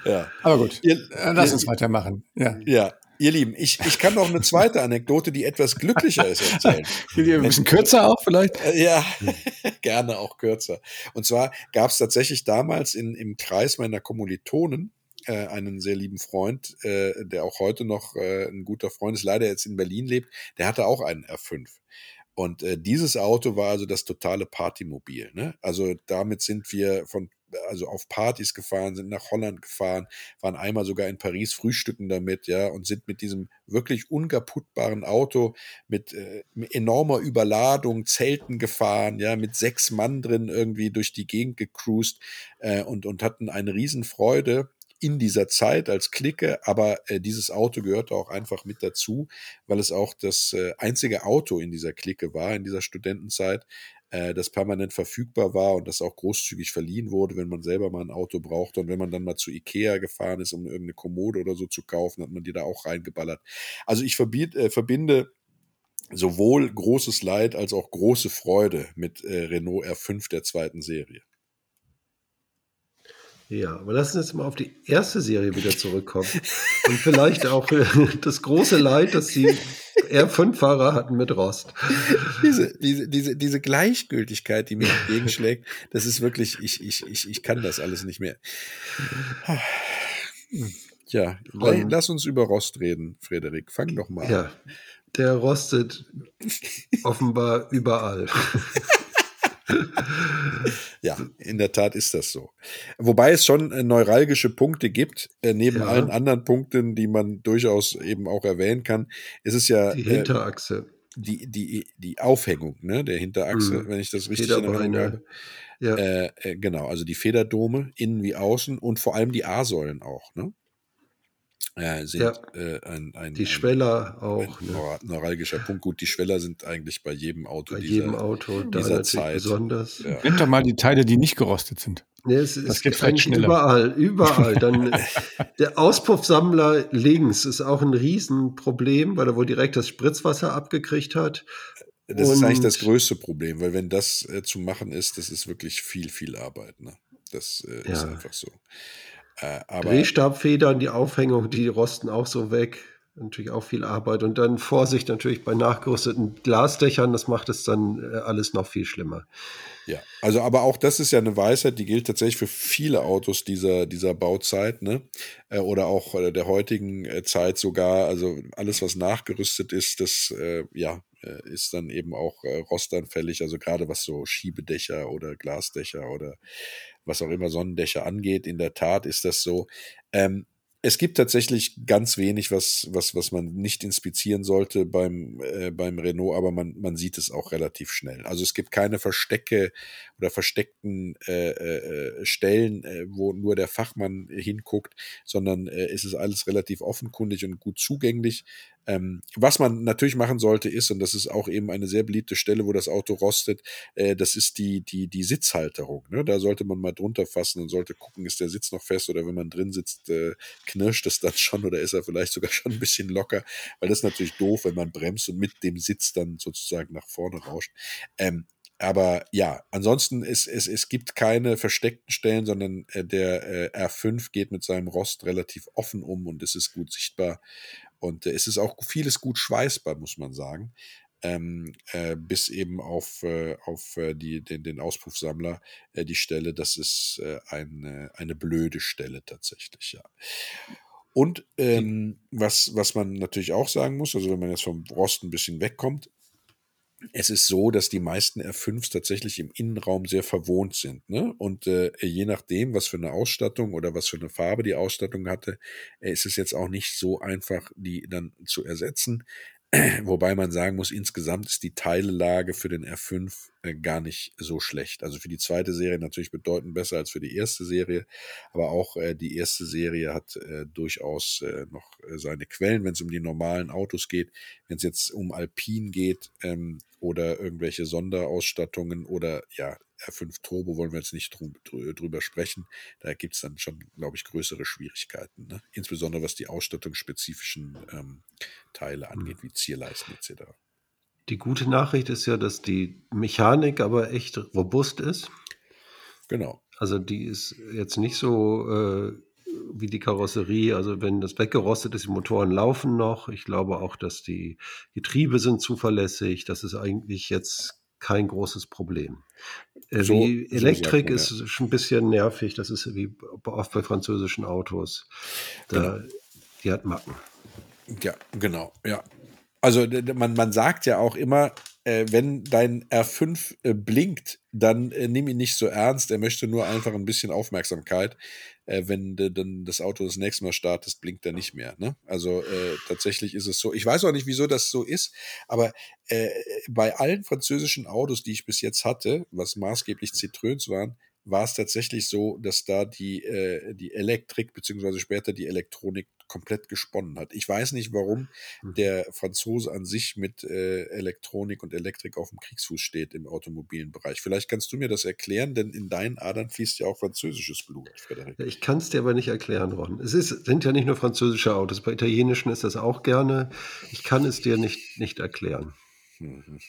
ja. Aber gut, ihr, lass uns weitermachen. Ja. ja, Ihr Lieben, ich, ich kann noch eine zweite Anekdote, die etwas glücklicher ist, erzählen. *laughs* Ein bisschen kürzer auch vielleicht? Äh, ja, *laughs* gerne auch kürzer. Und zwar gab es tatsächlich damals in, im Kreis meiner Kommilitonen äh, einen sehr lieben Freund, äh, der auch heute noch äh, ein guter Freund ist, leider jetzt in Berlin lebt, der hatte auch einen R5. Und äh, dieses Auto war also das totale Partymobil. Ne? Also damit sind wir von also auf Partys gefahren, sind nach Holland gefahren, waren einmal sogar in Paris frühstücken damit, ja, und sind mit diesem wirklich unkaputtbaren Auto mit, äh, enormer Überladung, Zelten gefahren, ja, mit sechs Mann drin irgendwie durch die Gegend gecruised äh, und, und hatten eine Riesenfreude in dieser Zeit als Clique, aber äh, dieses Auto gehörte auch einfach mit dazu, weil es auch das äh, einzige Auto in dieser Clique war, in dieser Studentenzeit, äh, das permanent verfügbar war und das auch großzügig verliehen wurde, wenn man selber mal ein Auto brauchte. Und wenn man dann mal zu Ikea gefahren ist, um irgendeine Kommode oder so zu kaufen, hat man die da auch reingeballert. Also ich verbiet, äh, verbinde sowohl großes Leid als auch große Freude mit äh, Renault R5 der zweiten Serie. Ja, aber lassen wir jetzt mal auf die erste Serie wieder zurückkommen. Und vielleicht auch das große Leid, das die R5-Fahrer hatten mit Rost. Diese, diese, diese, diese Gleichgültigkeit, die mir entgegenschlägt, das ist wirklich, ich, ich, ich, ich kann das alles nicht mehr. Ja, Und, lass uns über Rost reden, Frederik. Fang doch mal an. Ja, der rostet offenbar überall. *laughs* *laughs* ja, in der Tat ist das so. Wobei es schon äh, neuralgische Punkte gibt, äh, neben ja. allen anderen Punkten, die man durchaus eben auch erwähnen kann. ist Es ja. Die äh, Hinterachse. Äh, die, die, die Aufhängung ne, der Hinterachse, mhm. wenn ich das richtig in Erinnerung habe. Ja. Äh, genau, also die Federdome, innen wie außen und vor allem die A-Säulen auch. Ne? Äh, sind ja, äh, ein, ein, die Schweller auch. Ein ne? neuralgischer Punkt. Gut, die Schweller sind eigentlich bei jedem Auto bei dieser, jedem Auto dieser Zeit. Besonders. Ja. Nimm doch mal die Teile, die nicht gerostet sind. Nee, es das ist geht vielleicht schneller. Überall, überall. Dann *laughs* der Auspuffsammler links ist auch ein Riesenproblem, weil er wohl direkt das Spritzwasser abgekriegt hat. Das Und ist eigentlich das größte Problem, weil wenn das äh, zu machen ist, das ist wirklich viel, viel Arbeit. Ne? Das äh, ja. ist einfach so. Äh, Drehstabfedern, die Aufhängung, die rosten auch so weg. Natürlich auch viel Arbeit. Und dann Vorsicht natürlich bei nachgerüsteten Glasdächern, das macht es dann äh, alles noch viel schlimmer. Ja, also aber auch das ist ja eine Weisheit, die gilt tatsächlich für viele Autos dieser, dieser Bauzeit, ne? Äh, oder auch der heutigen Zeit sogar. Also alles, was nachgerüstet ist, das ja äh, ist dann eben auch äh, rostanfällig, also gerade was so Schiebedächer oder Glasdächer oder was auch immer Sonnendächer angeht. In der Tat ist das so. Ähm, es gibt tatsächlich ganz wenig, was, was, was man nicht inspizieren sollte beim, äh, beim Renault, aber man, man sieht es auch relativ schnell. Also es gibt keine Verstecke oder versteckten äh, äh, Stellen, äh, wo nur der Fachmann hinguckt, sondern äh, es ist alles relativ offenkundig und gut zugänglich. Ähm, was man natürlich machen sollte, ist, und das ist auch eben eine sehr beliebte Stelle, wo das Auto rostet, äh, das ist die, die, die Sitzhalterung. Ne? Da sollte man mal drunter fassen und sollte gucken, ist der Sitz noch fest oder wenn man drin sitzt, äh, knirscht es dann schon oder ist er vielleicht sogar schon ein bisschen locker, weil das ist natürlich doof, wenn man bremst und mit dem Sitz dann sozusagen nach vorne rauscht. Ähm, aber ja, ansonsten ist es, es gibt keine versteckten Stellen, sondern äh, der äh, R5 geht mit seinem Rost relativ offen um und es ist gut sichtbar. Und äh, es ist auch vieles gut schweißbar, muss man sagen. Ähm, äh, bis eben auf, äh, auf äh, die, den, den Auspuffsammler äh, die Stelle, das ist äh, eine, eine blöde Stelle tatsächlich, ja. Und ähm, was, was man natürlich auch sagen muss, also wenn man jetzt vom Rost ein bisschen wegkommt, es ist so, dass die meisten R5s tatsächlich im Innenraum sehr verwohnt sind. Ne? Und äh, je nachdem, was für eine Ausstattung oder was für eine Farbe die Ausstattung hatte, äh, ist es jetzt auch nicht so einfach, die dann zu ersetzen. *clears throat* Wobei man sagen muss, insgesamt ist die Teilelage für den R5 äh, gar nicht so schlecht. Also für die zweite Serie natürlich bedeutend besser als für die erste Serie. Aber auch äh, die erste Serie hat äh, durchaus äh, noch seine Quellen, wenn es um die normalen Autos geht. Wenn es jetzt um Alpin geht ähm, oder irgendwelche Sonderausstattungen oder ja, R5 Turbo wollen wir jetzt nicht drüber sprechen. Da gibt es dann schon, glaube ich, größere Schwierigkeiten. Ne? Insbesondere was die ausstattungsspezifischen ähm, Teile hm. angeht, wie Zierleisten etc. Die gute Nachricht ist ja, dass die Mechanik aber echt robust ist. Genau. Also die ist jetzt nicht so äh, wie die Karosserie. Also wenn das weggerostet ist, die Motoren laufen noch. Ich glaube auch, dass die Getriebe sind zuverlässig. Das ist eigentlich jetzt kein großes Problem. Äh, so, wie Elektrik so ist schon ein bisschen nervig. Das ist wie oft bei französischen Autos. Da, genau. Die hat Macken. Ja, genau. Ja. Also man, man sagt ja auch immer, äh, wenn dein R5 äh, blinkt, dann äh, nimm ihn nicht so ernst. Er möchte nur einfach ein bisschen Aufmerksamkeit äh, wenn du dann das Auto das nächste Mal startest, blinkt er nicht mehr. Ne? Also äh, tatsächlich ist es so. Ich weiß auch nicht, wieso das so ist, aber äh, bei allen französischen Autos, die ich bis jetzt hatte, was maßgeblich Citroëns waren, war es tatsächlich so, dass da die, die Elektrik beziehungsweise später die Elektronik komplett gesponnen hat. Ich weiß nicht, warum mhm. der Franzose an sich mit äh, Elektronik und Elektrik auf dem Kriegsfuß steht im automobilen Bereich. Vielleicht kannst du mir das erklären, denn in deinen Adern fließt ja auch französisches Blut, Frederik. Ich kann es dir aber nicht erklären, Ron. Es ist, sind ja nicht nur französische Autos, bei italienischen ist das auch gerne. Ich kann es dir nicht, nicht erklären. Mhm.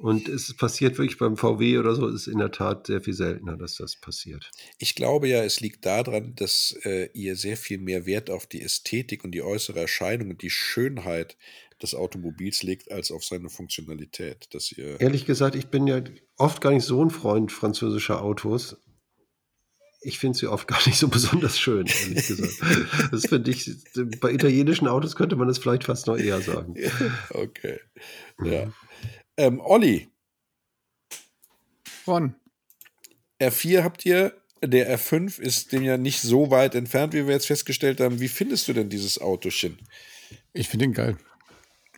Und es passiert wirklich beim VW oder so, ist in der Tat sehr viel seltener, dass das passiert. Ich glaube ja, es liegt daran, dass äh, ihr sehr viel mehr Wert auf die Ästhetik und die äußere Erscheinung und die Schönheit des Automobils legt, als auf seine Funktionalität. Dass ihr Ehrlich gesagt, ich bin ja oft gar nicht so ein Freund französischer Autos. Ich finde sie oft *laughs* gar nicht so besonders schön, ehrlich gesagt. *laughs* das finde ich, bei italienischen Autos könnte man das vielleicht fast noch eher sagen. *laughs* okay. Ja. Ähm, Olli. Ron. R4 habt ihr, der R5 ist dem ja nicht so weit entfernt, wie wir jetzt festgestellt haben. Wie findest du denn dieses Autochen? Ich finde ihn geil.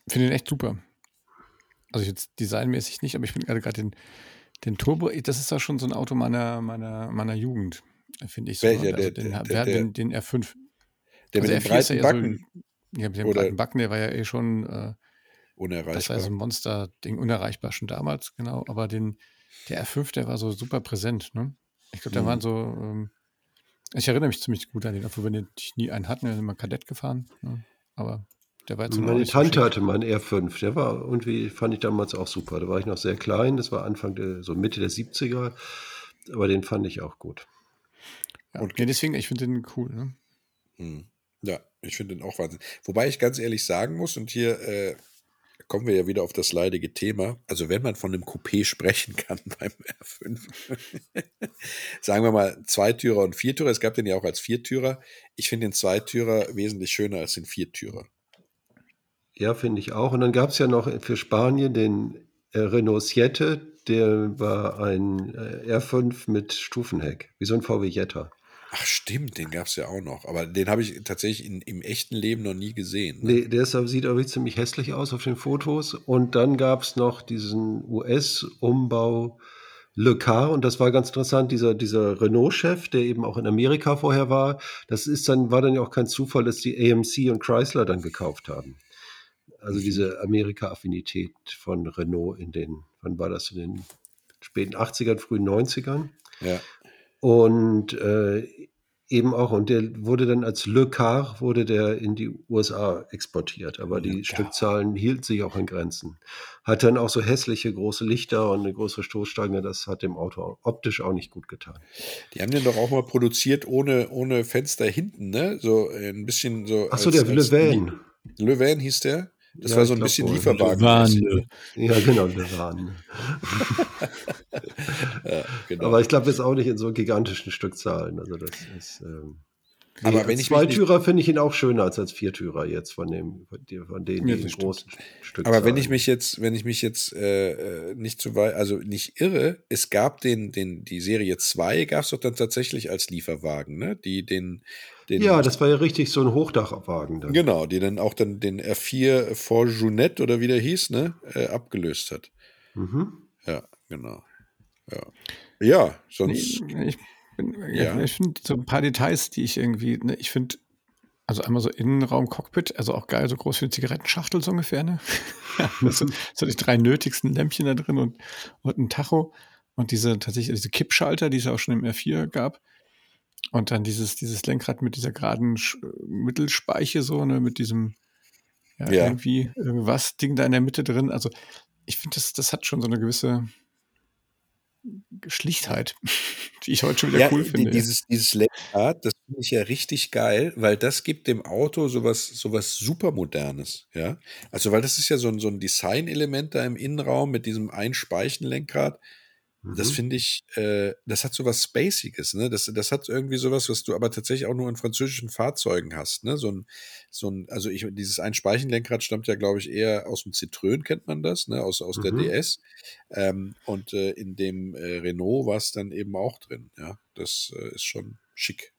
Ich finde ihn echt super. Also jetzt designmäßig nicht, aber ich finde gerade den, den Turbo, das ist ja schon so ein Auto meiner, meiner, meiner Jugend, finde ich so. Welcher? Also der, den, der, der, den, den R5. Der also mit den breiten Backen? So, ja, mit dem Oder? breiten Backen, der war ja eh schon äh, Unerreichbar. Das war so ein Monster-Ding, unerreichbar schon damals, genau. Aber den, der R5, der war so super präsent, ne? Ich glaube, da mhm. waren so, ähm, ich erinnere mich ziemlich gut an den, obwohl wir den nie einen hatten, wir sind immer Kadett gefahren, ne? aber der war jetzt Meine Tante so hatte meinen R5, der war irgendwie, fand ich damals auch super. Da war ich noch sehr klein, das war Anfang der, so Mitte der 70er, aber den fand ich auch gut. Ja, und nee, deswegen, ich finde den cool, ne? Mhm. Ja, ich finde den auch Wahnsinn. Wobei ich ganz ehrlich sagen muss, und hier äh, kommen wir ja wieder auf das leidige Thema. Also wenn man von einem Coupé sprechen kann *laughs* beim R5, *laughs* sagen wir mal Zweitürer und Viertürer. Es gab den ja auch als Viertürer. Ich finde den Zweitürer wesentlich schöner als den Viertürer. Ja, finde ich auch. Und dann gab es ja noch für Spanien den äh, Renault Siete, der war ein äh, R5 mit Stufenheck, wie so ein VW Jetta. Ach stimmt, den gab es ja auch noch. Aber den habe ich tatsächlich in, im echten Leben noch nie gesehen. Ne? Nee, der sieht aber ziemlich hässlich aus auf den Fotos. Und dann gab es noch diesen US-Umbau Le Car. Und das war ganz interessant, dieser, dieser Renault-Chef, der eben auch in Amerika vorher war. Das ist dann, war dann ja auch kein Zufall, dass die AMC und Chrysler dann gekauft haben. Also mhm. diese Amerika-Affinität von Renault in den, wann war das, in den späten 80ern, frühen 90ern. Ja. Und äh, eben auch, und der wurde dann als Le Car, wurde der in die USA exportiert, aber die ja. Stückzahlen hielten sich auch in Grenzen. Hat dann auch so hässliche große Lichter und eine große Stoßstange, das hat dem Auto optisch auch nicht gut getan. Die haben den doch auch mal produziert ohne, ohne Fenster hinten, ne? So ein bisschen so. Achso, der Le Van. Le Van hieß der? Das ja, war so ein bisschen wohl. Lieferwagen. Ja, genau, Levan. *laughs* ja, genau. Aber ich glaube jetzt auch nicht in so gigantischen Stückzahlen. Also das ist. Ähm, aber wenn ich Zweitürer finde ich ihn auch schöner als als Viertürer jetzt von dem von den, ja, großen Stück. Aber wenn ich mich jetzt, wenn ich mich jetzt äh, äh, nicht zu weit, also nicht irre, es gab den, den, die Serie 2 gab es doch dann tatsächlich als Lieferwagen, ne? Die den den, ja, das war ja richtig so ein Hochdachwagen dann. Genau, die dann auch dann den R4 Forjunet oder wie der hieß, ne, äh, abgelöst hat. Mhm. Ja, genau. Ja, ja sonst. Ich, ich, ja. ich finde so ein paar Details, die ich irgendwie, ne, ich finde, also einmal so Innenraum Cockpit, also auch geil, so groß wie eine Zigarettenschachtel so ungefähr, ne? *laughs* das sind so die drei nötigsten Lämpchen da drin und, und ein Tacho. Und diese tatsächlich diese Kippschalter, die es auch schon im R4 gab. Und dann dieses, dieses Lenkrad mit dieser geraden Sch Mittelspeiche, so, ne, mit diesem, ja, ja, irgendwie irgendwas Ding da in der Mitte drin. Also ich finde, das, das hat schon so eine gewisse Schlichtheit, *laughs* die ich heute schon wieder ja, cool finde. Dieses, dieses Lenkrad, das finde ich ja richtig geil, weil das gibt dem Auto sowas, sowas supermodernes, ja. Also, weil das ist ja so ein, so ein Design-Element da im Innenraum mit diesem Einspeichenlenkrad. lenkrad das mhm. finde ich, äh, das hat so was Spaciges, ne? Das, das hat irgendwie sowas, was du aber tatsächlich auch nur in französischen Fahrzeugen hast, ne? So ein, so ein, also ich, dieses Einspeichenlenkrad stammt ja, glaube ich, eher aus dem Citroën, kennt man das, ne? Aus, aus mhm. der DS. Ähm, und äh, in dem äh, Renault war es dann eben auch drin, ja. Das äh, ist schon schick,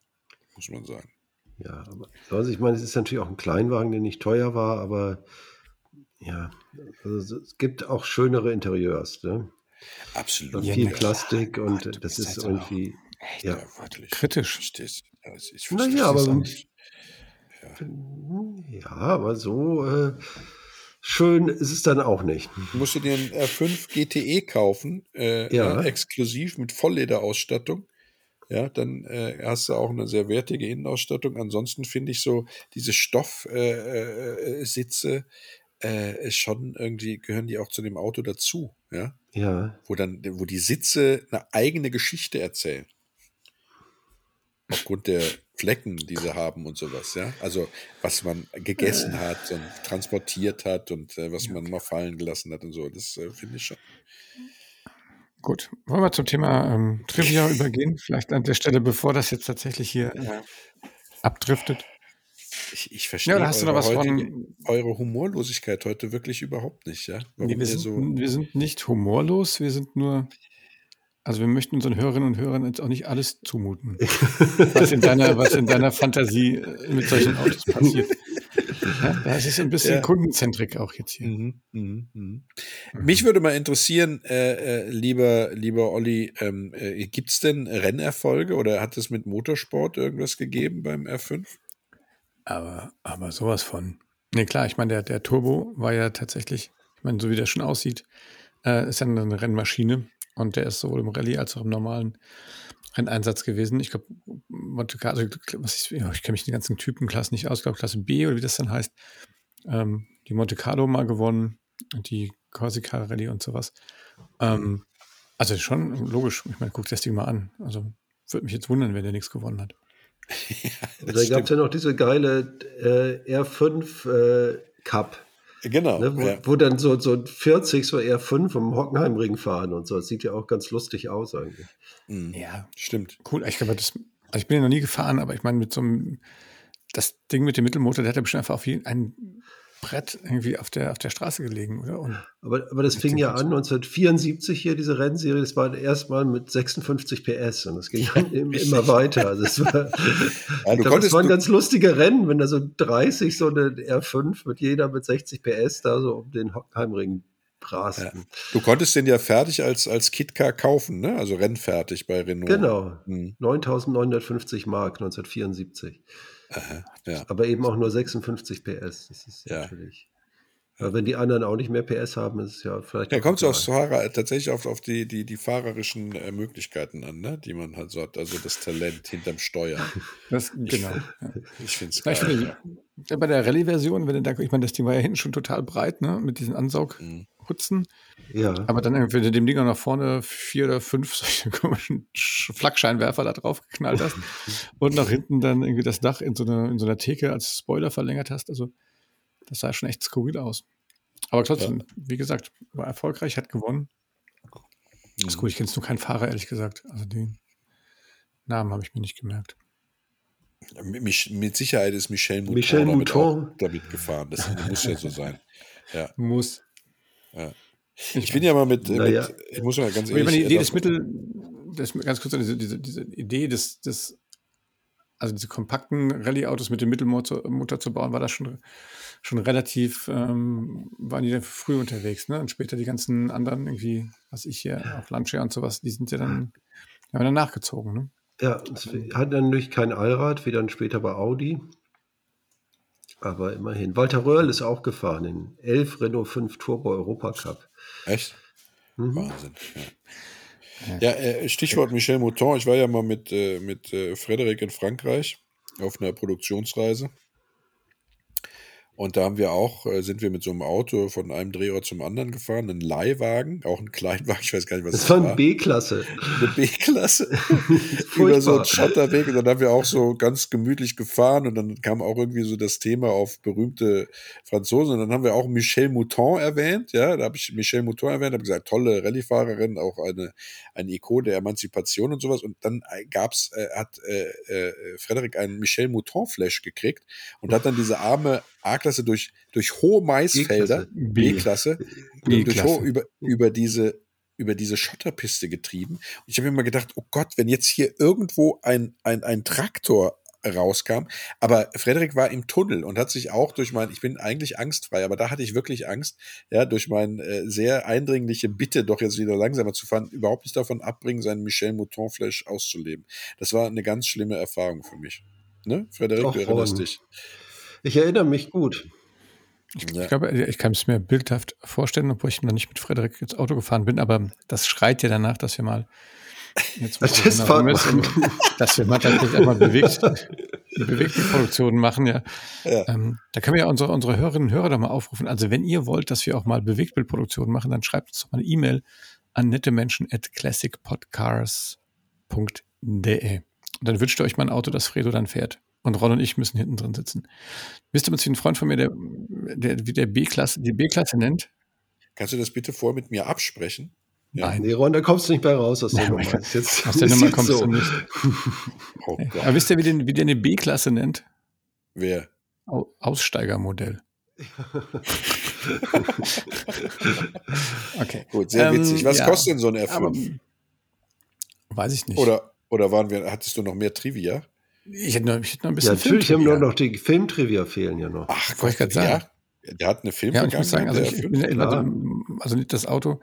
muss man sagen. Ja, aber also ich meine, es ist natürlich auch ein Kleinwagen, der nicht teuer war, aber ja, also es gibt auch schönere Interieurs, ne? Absolut. Und viel Plastik ja, und das ist halt irgendwie echt, ja. kritisch. Ich naja, aber ja. ja. aber so äh, schön ist es dann auch nicht. Du musst du dir einen R5 GTE kaufen, äh, ja. äh, exklusiv mit Volllederausstattung. Ja, dann äh, hast du auch eine sehr wertige Innenausstattung. Ansonsten finde ich so diese Stoffsitze äh, äh, äh, ist schon irgendwie, gehören die auch zu dem Auto dazu, ja? Ja. Wo dann, wo die Sitze eine eigene Geschichte erzählen. Aufgrund der Flecken, die sie haben und sowas, ja. Also was man gegessen hat und transportiert hat und äh, was man mal fallen gelassen hat und so. Das äh, finde ich schon. Gut, wollen wir zum Thema ähm, Trivia *laughs* übergehen? Vielleicht an der Stelle, bevor das jetzt tatsächlich hier äh, abdriftet. Ich, ich verstehe ja, hast du noch was von eure Humorlosigkeit heute wirklich überhaupt nicht, ja? Nee, wir, sind, so wir sind nicht humorlos, wir sind nur, also wir möchten unseren Hörerinnen und Hörern jetzt auch nicht alles zumuten, *laughs* was, in deiner, was in deiner Fantasie äh, mit solchen Autos passiert. Ja, das ist ein bisschen ja. Kundenzentrik auch jetzt hier. Mhm, mh, mh. Mhm. Mich würde mal interessieren, äh, äh, lieber, lieber Olli, ähm, äh, gibt es denn Rennerfolge oder hat es mit Motorsport irgendwas gegeben beim R5? Aber, aber sowas von. Nee, klar, ich meine, der, der Turbo war ja tatsächlich, ich meine, so wie der schon aussieht, äh, ist ja eine Rennmaschine und der ist sowohl im Rallye als auch im normalen Renneinsatz gewesen. Ich glaube, Monte Carlo, was ich, ich kenne mich in den ganzen Typenklassen nicht aus, glaube Klasse B oder wie das dann heißt. Ähm, die Monte Carlo mal gewonnen, die Corsica Rallye und sowas. Ähm, also schon logisch. Ich meine, guck das Ding mal an. Also würde mich jetzt wundern, wenn der nichts gewonnen hat. Ja, da gab es ja noch diese geile äh, R5 äh, Cup. Genau. Ne, wo, ja. wo, dann so, so 40 so R5 im Hockenheimring fahren und so. Das sieht ja auch ganz lustig aus eigentlich. Mhm. Ja, stimmt. Cool. Ich glaube, das, also ich bin ja noch nie gefahren, aber ich meine, mit so einem, das Ding mit dem Mittelmotor, der hat ja bestimmt einfach auf jeden, einen Brett irgendwie auf der, auf der Straße gelegen, oder? Und aber, aber das fing ja an 1974 hier, diese Rennserie, das war erstmal mit 56 PS und das ging dann immer *laughs* weiter. Also es war, ja, glaub, das waren ganz lustige Rennen, wenn da so 30, so eine R5 mit jeder mit 60 PS da so um den Heimring brasten. Ja. Du konntest den ja fertig als, als Kitcar kaufen, ne? Also rennfertig bei Renault. Genau. Hm. 9.950 Mark 1974. Aha, ja. Aber eben auch nur 56 PS. Das ist ja. natürlich. Ja, wenn die anderen auch nicht mehr PS haben, ist es ja vielleicht. Ja, kommt es Fahrer, tatsächlich auf, auf die, die, die fahrerischen äh, Möglichkeiten an, ne? die man halt so hat. Also das Talent hinterm Steuer. *laughs* Das, genau. Ich, finde es geil. Find, ja. Bei der Rallye-Version, wenn du da, ich meine, das Ding war ja hinten schon total breit, ne? Mit diesen Ansaughutzen. Ja. Aber dann irgendwie, wenn du dem Ding nach vorne vier oder fünf solche komischen Flakscheinwerfer da drauf geknallt hast *laughs* und nach hinten dann irgendwie das Dach in so, eine, in so einer Theke als Spoiler verlängert hast. Also das sah schon echt skurril aus. Aber trotzdem, ja. wie gesagt, war erfolgreich, hat gewonnen. Mhm. Ist gut, ich kenne es nur keinen Fahrer, ehrlich gesagt. Also den Namen habe ich mir nicht gemerkt. Mit Sicherheit ist Michel Mouton, Michel Mouton. damit gefahren. Das muss ja so sein. Ja. Muss. Ja. Ich, *laughs* ich bin ja mal mit, naja. mit, ich muss mal ganz ehrlich. Die Idee des Mittel, das, ganz kurz, diese, diese, diese Idee des, des, also diese kompakten Rallye-Autos mit dem Mittelmotor zu bauen, war das schon schon relativ, ähm, waren die dann früh unterwegs, ne? Und später die ganzen anderen, irgendwie, was ich hier, auch Lancia und sowas, die sind ja dann, haben dann nachgezogen, ne? Ja, es hat dann natürlich kein Allrad, wie dann später bei Audi. Aber immerhin. Walter Röhrl ist auch gefahren in 11 Renault 5 Turbo Europa Cup. Echt? Mhm. Wahnsinn. Ja, ja äh, Stichwort Michel Mouton. Ich war ja mal mit, äh, mit äh, Frederik in Frankreich auf einer Produktionsreise. Und da haben wir auch, äh, sind wir mit so einem Auto von einem Drehort zum anderen gefahren, einen Leihwagen, auch ein Kleinwagen, ich weiß gar nicht, was das, das war. Das war eine B-Klasse. Eine B-Klasse. *laughs* Über so einen Schotterweg. Und dann haben wir auch so ganz gemütlich gefahren und dann kam auch irgendwie so das Thema auf berühmte Franzosen. Und dann haben wir auch Michel Mouton erwähnt. Ja, da habe ich Michel Mouton erwähnt, habe gesagt, tolle Rallyefahrerin, auch eine, ein Ikon der Emanzipation und sowas. Und dann gab's, äh, hat äh, äh, Frederik einen Michel Mouton-Flash gekriegt und hat dann diese arme A-Klasse durch, durch hohe Maisfelder, B-Klasse, über, über diese über diese Schotterpiste getrieben. Und ich habe mir immer gedacht, oh Gott, wenn jetzt hier irgendwo ein, ein, ein Traktor rauskam. Aber Frederik war im Tunnel und hat sich auch durch mein, ich bin eigentlich angstfrei, aber da hatte ich wirklich Angst, ja, durch meine äh, sehr eindringliche Bitte, doch jetzt wieder langsamer zu fahren, überhaupt nicht davon abbringen, seinen Michel Mouton Flash auszuleben. Das war eine ganz schlimme Erfahrung für mich. Ne, Frederik, du erinnerst dich. Ich erinnere mich gut. Ich, ja. ich glaube, ich kann es mir bildhaft vorstellen, obwohl ich noch nicht mit Frederik ins Auto gefahren bin, aber das schreit ja danach, dass wir mal jetzt das genau müssen, dass wir mal tatsächlich einmal bewegt, *laughs* bewegte Produktionen machen, ja. ja. Ähm, da können wir ja unsere, unsere Hörerinnen und Hörer doch mal aufrufen. Also wenn ihr wollt, dass wir auch mal Bewegtbildproduktionen machen, dann schreibt uns doch mal eine E-Mail an nettemenschen at classicpodcars.de. Und dann wünscht ihr euch mal ein Auto, das Fredo dann fährt. Und Ron und ich müssen hinten drin sitzen. Wisst ihr, was wie ein Freund von mir, der, der wie der B-Klasse, die B-Klasse nennt? Kannst du das bitte vor mit mir absprechen? Ja. Nein. Nee, Ron, da kommst du nicht bei raus aus der Nummer. Jetzt, aus der Nummer kommst so. du nicht. *laughs* oh Aber wisst ihr, wie, den, wie der eine B-Klasse nennt? Wer? Aussteigermodell. *laughs* okay. Gut, sehr ähm, witzig. Was ja, kostet denn so ein R5? weiß ich nicht. Oder, oder waren wir, hattest du noch mehr Trivia? Ich hätte noch, ich hätte noch ein bisschen. Ja, natürlich haben nur noch die Filmtrivia fehlen ja noch. Ach, Gott, ich gerade sagen. Ja, der hat eine Film. Ja, ich muss sagen, also, ich, ich bin ja immer, also, nicht das Auto.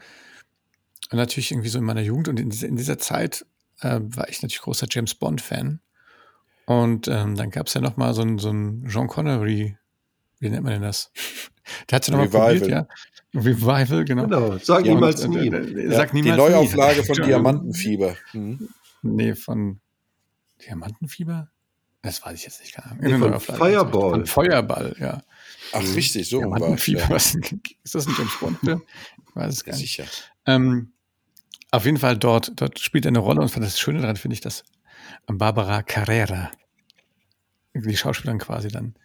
Natürlich irgendwie so in meiner Jugend und in dieser, in dieser Zeit äh, war ich natürlich großer James Bond-Fan. Und ähm, dann gab es ja noch mal so ein, so ein Jean Connery, wie nennt man denn das? *laughs* Der hat es ja noch mal probiert, ja. Revival, genau. Genau, sag ja, niemals und, nie. Äh, äh, sag niemals die Neuauflage nie. von *laughs* Diamantenfieber. Mhm. Nee, von Diamantenfieber? Das weiß ich jetzt nicht. Keine Nee, von Feuerball. Von Feuerball, ja. Ach, richtig, so Diamantenfieber. Ja. ist das ein James Bond-Film? Ich weiß es gar nicht. Sicher. Ähm, auf jeden Fall dort, dort spielt er eine Rolle und das Schöne daran finde ich, dass Barbara Carrera, die Schauspielerin quasi dann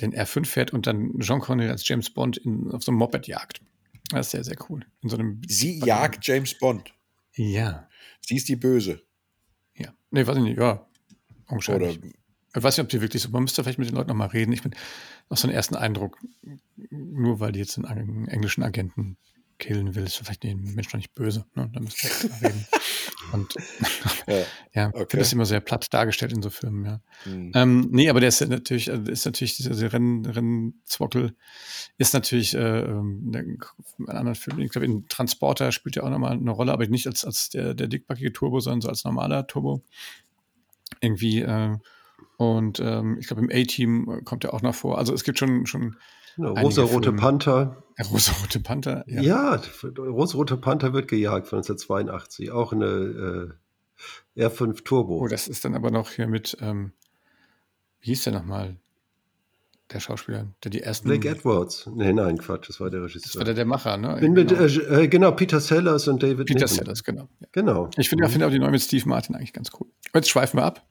den R5 fährt und dann Jean Connery als James Bond in, auf so einem Moped jagt. Das ist sehr, sehr cool. In so einem Sie jagt James Bond. Ja. Sie ist die Böse. Nee, weiß ich nicht, ja. Oder Ich weiß nicht, ob die wirklich so, man müsste vielleicht mit den Leuten nochmal reden. Ich bin auch so einen ersten Eindruck, nur weil die jetzt einen englischen Agenten killen will, ist vielleicht den Menschen noch nicht böse. Ne? Da müssen wir mal reden. *laughs* Und *laughs* ja, *laughs* ja okay. das immer sehr platt dargestellt in so Filmen, ja. Mhm. Ähm, nee, aber der ist natürlich, also ist natürlich, dieser Renn, Rennzwockel ist natürlich äh, ähm, ein anderer Film. Ich glaube, in Transporter spielt er auch nochmal eine Rolle, aber nicht als, als der, der dickbackige Turbo, sondern so als normaler Turbo. Irgendwie, äh, und ähm, ich glaube, im A-Team kommt er auch noch vor. Also es gibt schon, schon ja, Rosa-Rote Panther. Der Rosa-Rote Panther, ja. Ja, Rosa-Rote Panther wird gejagt von 1982. Auch eine äh, R5 Turbo. Oh, das ist dann aber noch hier mit, ähm, wie hieß der nochmal? der Schauspieler, der die ersten. Blake Edwards. Nee, nein, Quatsch, das war der Regisseur. Das war der, der Macher, ne? Bin genau. Mit, äh, genau, Peter Sellers und David Peter Niven. Sellers, genau. Ja. Genau. Ich finde mhm. find auch die neue mit Steve Martin eigentlich ganz cool. Jetzt schweifen wir ab.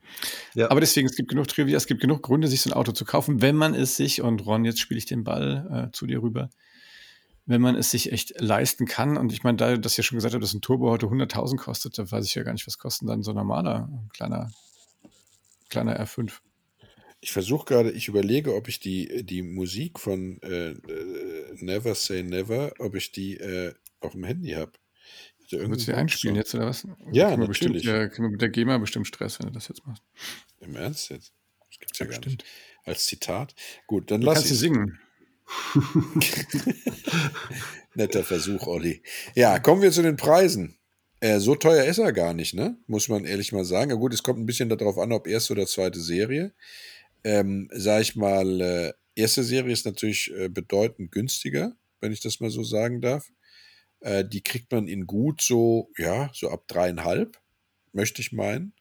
Ja. Aber deswegen, es gibt genug Trivia, es gibt genug Gründe, sich so ein Auto zu kaufen, wenn man es sich, und Ron, jetzt spiele ich den Ball äh, zu dir rüber, wenn man es sich echt leisten kann. Und ich meine, da das ja schon gesagt habe, dass ein Turbo heute 100.000 kostet, da weiß ich ja gar nicht, was kostet dann so ein normaler, kleiner, kleiner R5. Ich versuche gerade, ich überlege, ob ich die, die Musik von äh, äh Never Say Never, ob ich die äh, auf dem Handy habe. Willst du die einspielen jetzt oder was? Ja, kriegen natürlich. Wir bestimmt, kriegen wir mit der GEMA bestimmt Stress, wenn du das jetzt machst. Im Ernst jetzt? Das gibt es ja, ja, gar bestimmt. nicht. Als Zitat. Gut, dann du lass ich. Kannst du singen? *laughs* Netter Versuch, Olli. Ja, kommen wir zu den Preisen. Äh, so teuer ist er gar nicht, ne? Muss man ehrlich mal sagen. Ja, gut, es kommt ein bisschen darauf an, ob erste oder zweite Serie ähm, sag ich mal, äh, erste Serie ist natürlich äh, bedeutend günstiger, wenn ich das mal so sagen darf. Äh, die kriegt man in gut so, ja, so ab dreieinhalb, möchte ich meinen.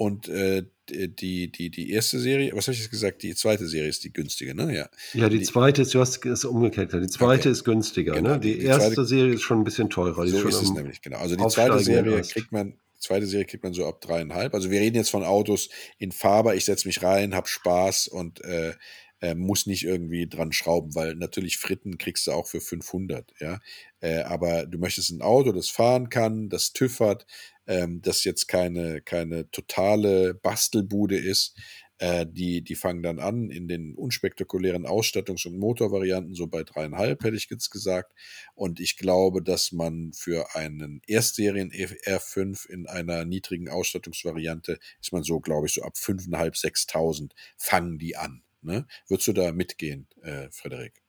Und äh, die, die, die erste Serie, was habe ich jetzt gesagt? Die zweite Serie ist die günstige, ne? Ja, ja die, die zweite ist, du hast es umgekehrt. Die zweite okay. ist günstiger, genau, ne? Die, die erste zweite, Serie ist schon ein bisschen teurer. so ist es nämlich, genau. Also die zweite Serie kriegt man, zweite Serie kriegt man so ab dreieinhalb. Also wir reden jetzt von Autos in Farbe. Ich setze mich rein, habe Spaß und äh, äh, muss nicht irgendwie dran schrauben, weil natürlich Fritten kriegst du auch für 500, ja. Äh, aber du möchtest ein Auto, das fahren kann, das TÜV hat, ähm, das jetzt keine, keine totale Bastelbude ist, äh, die, die fangen dann an in den unspektakulären Ausstattungs- und Motorvarianten so bei dreieinhalb, hätte ich jetzt gesagt. Und ich glaube, dass man für einen Erstserien R5 in einer niedrigen Ausstattungsvariante ist man so, glaube ich, so ab 5.500, 6.000 fangen die an. Ne? Würdest du da mitgehen, äh, Frederik?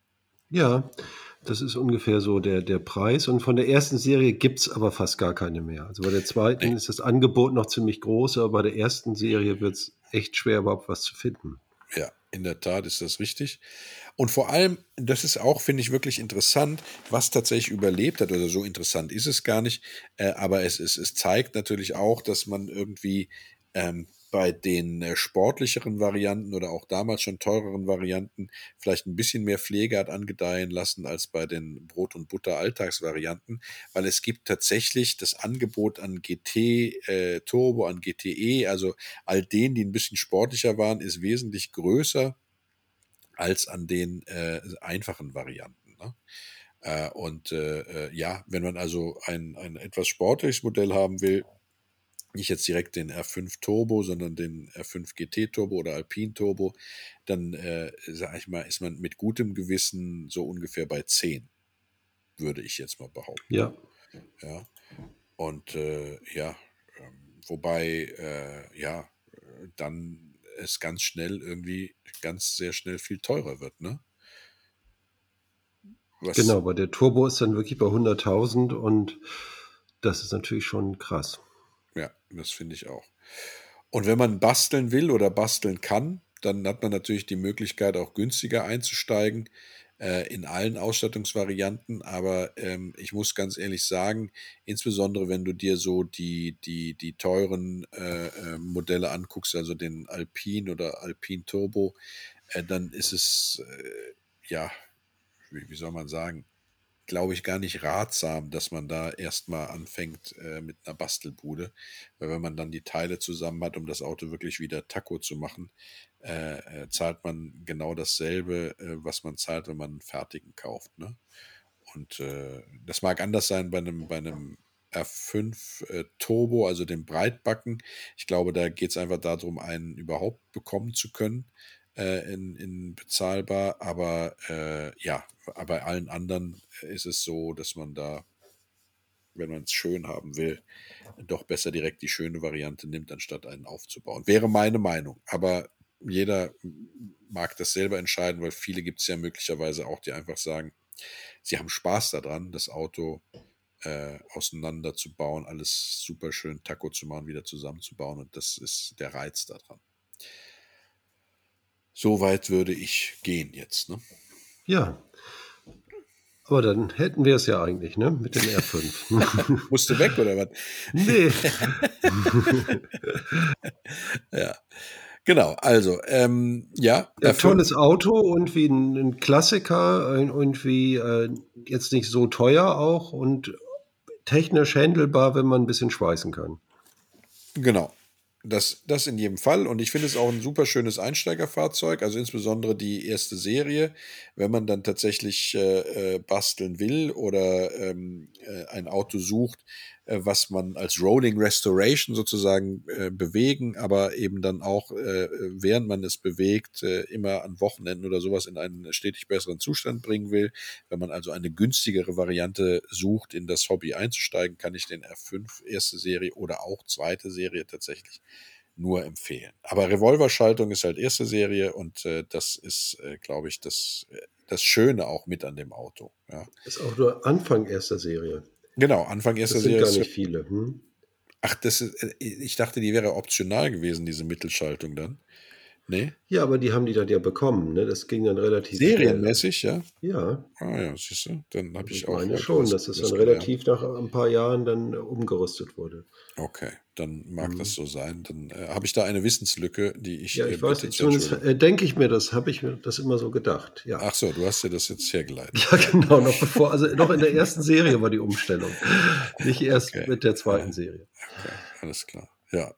Ja, das ist ungefähr so der, der Preis. Und von der ersten Serie gibt es aber fast gar keine mehr. Also bei der zweiten nee. ist das Angebot noch ziemlich groß, aber bei der ersten Serie wird es echt schwer, überhaupt was zu finden. Ja, in der Tat ist das richtig. Und vor allem, das ist auch, finde ich, wirklich interessant, was tatsächlich überlebt hat. Oder so interessant ist es gar nicht. Äh, aber es, es, es zeigt natürlich auch, dass man irgendwie ähm, bei den äh, sportlicheren Varianten oder auch damals schon teureren Varianten vielleicht ein bisschen mehr Pflege hat angedeihen lassen als bei den Brot- und Butter-Alltagsvarianten, weil es gibt tatsächlich das Angebot an GT äh, Turbo, an GTE, also all denen, die ein bisschen sportlicher waren, ist wesentlich größer als an den äh, einfachen Varianten. Ne? Äh, und äh, äh, ja, wenn man also ein, ein etwas sportliches Modell haben will, nicht jetzt direkt den R5 Turbo, sondern den R5 GT Turbo oder Alpine Turbo, dann äh, sage ich mal, ist man mit gutem Gewissen so ungefähr bei 10, würde ich jetzt mal behaupten. Ja. Ja. Und äh, ja, ähm, wobei, äh, ja, dann es ganz schnell irgendwie ganz sehr schnell viel teurer wird, ne? Was genau, aber der Turbo ist dann wirklich bei 100.000 und das ist natürlich schon krass. Das finde ich auch. Und wenn man basteln will oder basteln kann, dann hat man natürlich die Möglichkeit, auch günstiger einzusteigen äh, in allen Ausstattungsvarianten. Aber ähm, ich muss ganz ehrlich sagen, insbesondere wenn du dir so die, die, die teuren äh, äh, Modelle anguckst, also den Alpine oder Alpine Turbo, äh, dann ist es, äh, ja, wie, wie soll man sagen, glaube ich, gar nicht ratsam, dass man da erstmal anfängt äh, mit einer Bastelbude. Weil wenn man dann die Teile zusammen hat, um das Auto wirklich wieder Taco zu machen, äh, äh, zahlt man genau dasselbe, äh, was man zahlt, wenn man einen fertigen kauft. Ne? Und äh, das mag anders sein bei einem, bei einem R5 äh, Turbo, also dem Breitbacken. Ich glaube, da geht es einfach darum, einen überhaupt bekommen zu können äh, in, in bezahlbar. Aber äh, ja, bei allen anderen ist es so, dass man da, wenn man es schön haben will, doch besser direkt die schöne Variante nimmt, anstatt einen aufzubauen. Wäre meine Meinung. Aber jeder mag das selber entscheiden, weil viele gibt es ja möglicherweise auch, die einfach sagen, sie haben Spaß daran, das Auto äh, auseinanderzubauen, alles super schön Taco zu machen, wieder zusammenzubauen. Und das ist der Reiz daran. So weit würde ich gehen jetzt. Ne? Ja. Aber dann hätten wir es ja eigentlich, ne? Mit dem R5. *laughs* Musst du weg oder was? Nee. *laughs* ja. Genau, also, ähm, ja. Ein tolles Auto und wie ein, ein Klassiker, irgendwie äh, jetzt nicht so teuer auch und technisch handelbar, wenn man ein bisschen schweißen kann. Genau. Das, das in jedem Fall. Und ich finde es auch ein super schönes Einsteigerfahrzeug, also insbesondere die erste Serie, wenn man dann tatsächlich äh, äh basteln will oder ähm, äh, ein Auto sucht, äh, was man als Rolling Restoration sozusagen äh, bewegen, aber eben dann auch, äh, während man es bewegt, äh, immer an Wochenenden oder sowas in einen stetig besseren Zustand bringen will. Wenn man also eine günstigere Variante sucht, in das Hobby einzusteigen, kann ich den R5 erste Serie oder auch zweite Serie tatsächlich nur empfehlen. Aber Revolverschaltung ist halt erste Serie und äh, das ist, äh, glaube ich, das, äh, das Schöne auch mit an dem Auto. Ja. Ist auch nur Anfang erster Serie. Genau, Anfang erster das sind Serie. Gar nicht viele. Hm? Ach, das ist, äh, ich dachte, die wäre optional gewesen, diese Mittelschaltung dann. Nee? Ja, aber die haben die dann ja bekommen, ne? Das ging dann relativ Serienmäßig, schnell. ja? Ja. Ah ja, siehst du, dann habe ich, ich auch. Ich meine schon, dass es dann relativ nach ein paar Jahren dann umgerüstet wurde. Okay, dann mag mhm. das so sein. Dann äh, habe ich da eine Wissenslücke, die ich. Ja, ich äh, weiß, zumindest äh, denke ich mir das, habe ich mir das immer so gedacht. Ja. Ach so, du hast dir das jetzt hergeleitet. Ja, genau, noch bevor, also noch in der ersten Serie war die Umstellung. Nicht erst okay. mit der zweiten Serie. Okay, alles klar. Ja.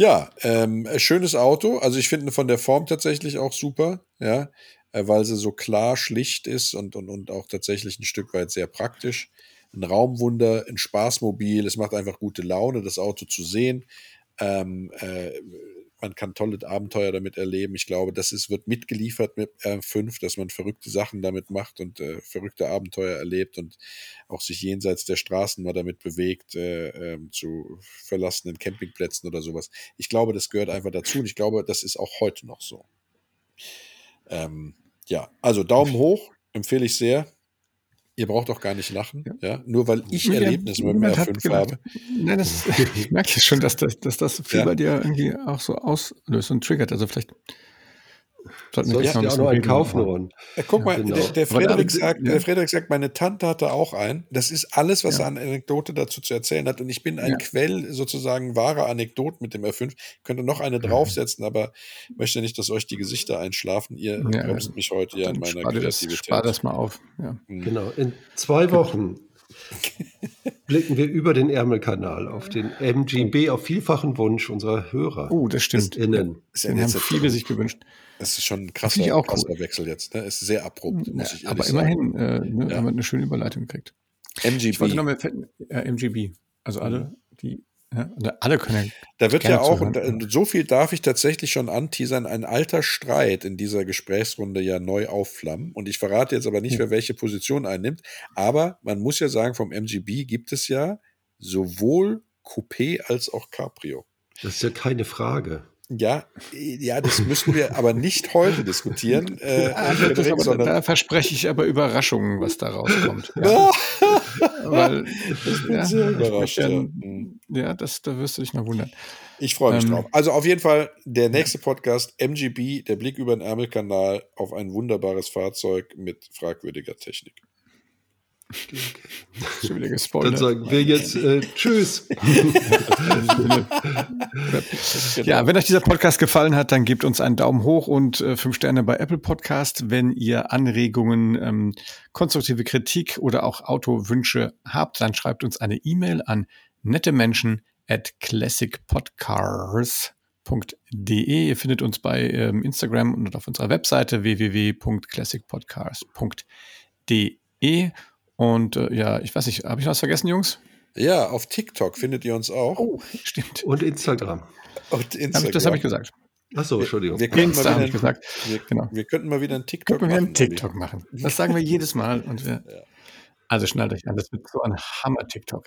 Ja, ähm, schönes Auto. Also ich finde von der Form tatsächlich auch super, ja, äh, weil sie so klar, schlicht ist und, und, und auch tatsächlich ein Stück weit sehr praktisch. Ein Raumwunder, ein Spaßmobil. Es macht einfach gute Laune, das Auto zu sehen. Ähm, äh, man kann tolle Abenteuer damit erleben. Ich glaube, das ist, wird mitgeliefert mit R5, dass man verrückte Sachen damit macht und äh, verrückte Abenteuer erlebt und auch sich jenseits der Straßen mal damit bewegt, äh, äh, zu verlassenen Campingplätzen oder sowas. Ich glaube, das gehört einfach dazu und ich glaube, das ist auch heute noch so. Ähm, ja, also Daumen hoch, empfehle ich sehr. Ihr braucht auch gar nicht lachen, ja. ja? Nur weil ich Erlebnisse mit dem R5 habe. Nein, das, *laughs* ich merke schon, dass das, dass das viel ja. bei dir irgendwie auch so auslöst und triggert. Also vielleicht Sollten wir ja, auch noch einen kaufen wollen. Ja, guck mal, genau. der, der, Frederik sagt, der Frederik sagt, meine Tante hatte auch einen. Das ist alles, was er an Anekdote dazu zu erzählen hat. Und ich bin ein Quell sozusagen wahrer Anekdoten mit dem R5. Ich könnte noch eine draufsetzen, aber möchte nicht, dass euch die Gesichter einschlafen. Ihr bremst mich heute ja in meiner spar Kreativität. Das, spar das mal auf. Mhm. Genau. In zwei Wochen *laughs* blicken wir über den Ärmelkanal auf den MGB auf vielfachen Wunsch unserer Hörer. Oh, das stimmt. Innen. Den haben viele sich gewünscht. Das ist schon ein krasser, auch krasser cool. Wechsel jetzt. Ne? Ist sehr abrupt, ja, muss ich ehrlich Aber immerhin äh, ne, ja. haben wir eine schöne Überleitung gekriegt. MGB. Ich wollte noch mal äh, MGB. Also alle, mhm. die ja, alle können. Da wird ja auch, und so viel darf ich tatsächlich schon anteasern, ein alter Streit in dieser Gesprächsrunde ja neu aufflammen. Und ich verrate jetzt aber nicht, ja. wer welche Position einnimmt. Aber man muss ja sagen, vom MGB gibt es ja sowohl Coupé als auch Cabrio. Das ist ja keine Frage. Ja, ja, das müssen wir aber nicht heute diskutieren. *laughs* Äh, ja, direkt, aber, da verspreche ich aber Überraschungen, was da rauskommt. *laughs* Ja. Weil, ja, sehr überrascht. Ja, mhm. ja, das, da wirst du dich noch wundern. Ich freue mich ähm, drauf. Also auf jeden Fall der nächste Podcast, MGB, der Blick über den Ärmelkanal auf ein wunderbares Fahrzeug mit fragwürdiger Technik. *laughs* Schon. Dann sagen wir jetzt äh, Tschüss. *laughs* ja, wenn euch dieser Podcast gefallen hat, dann gebt uns einen Daumen hoch und äh, fünf Sterne bei Apple Podcast. Wenn ihr Anregungen, ähm, konstruktive Kritik oder auch Autowünsche habt, dann schreibt uns eine E-Mail an nettemenschen at classicpodcars.de. Ihr findet uns bei ähm, Instagram und auf unserer Webseite www.classicpodcars.de. Und äh, ja, ich weiß nicht, habe ich was vergessen, Jungs? Ja, auf TikTok findet ihr uns auch. Oh, stimmt. Und Instagram. Und Hab ich, Instagram. das habe ich gesagt. Achso, Entschuldigung. Wir könnten, mal wieder, ich gesagt. wir, Genau. wir könnten mal wieder einen TikTok Können wir machen. einen TikTok machen. Das sagen wir jedes Mal. Und wir, Also schnallt euch an, das wird so ein Hammer-TikTok.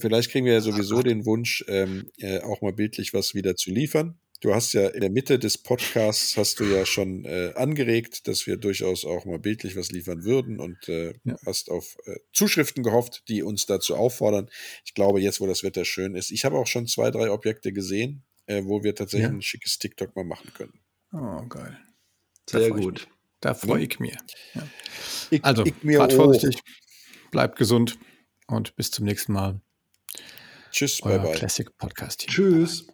Vielleicht kriegen wir ja sowieso den Wunsch, ähm, äh, auch mal bildlich was wieder zu liefern. Du hast ja in der Mitte des Podcasts hast du ja schon äh, angeregt, dass wir durchaus auch mal bildlich was liefern würden und äh, Ja. hast auf äh, Zuschriften gehofft, die uns dazu auffordern. Ich glaube, jetzt, wo das Wetter schön ist, ich habe auch schon zwei, drei Objekte gesehen, äh, wo wir tatsächlich Ja. ein schickes TikTok mal machen können. Oh, geil. Sehr gut. Da freue ich mich. Ich, Also, ich mir fahrt auch. vorsichtig, bleibt gesund und bis zum nächsten Mal. Tschüss, bye Euer bye. Classic Podcast Team. Tschüss.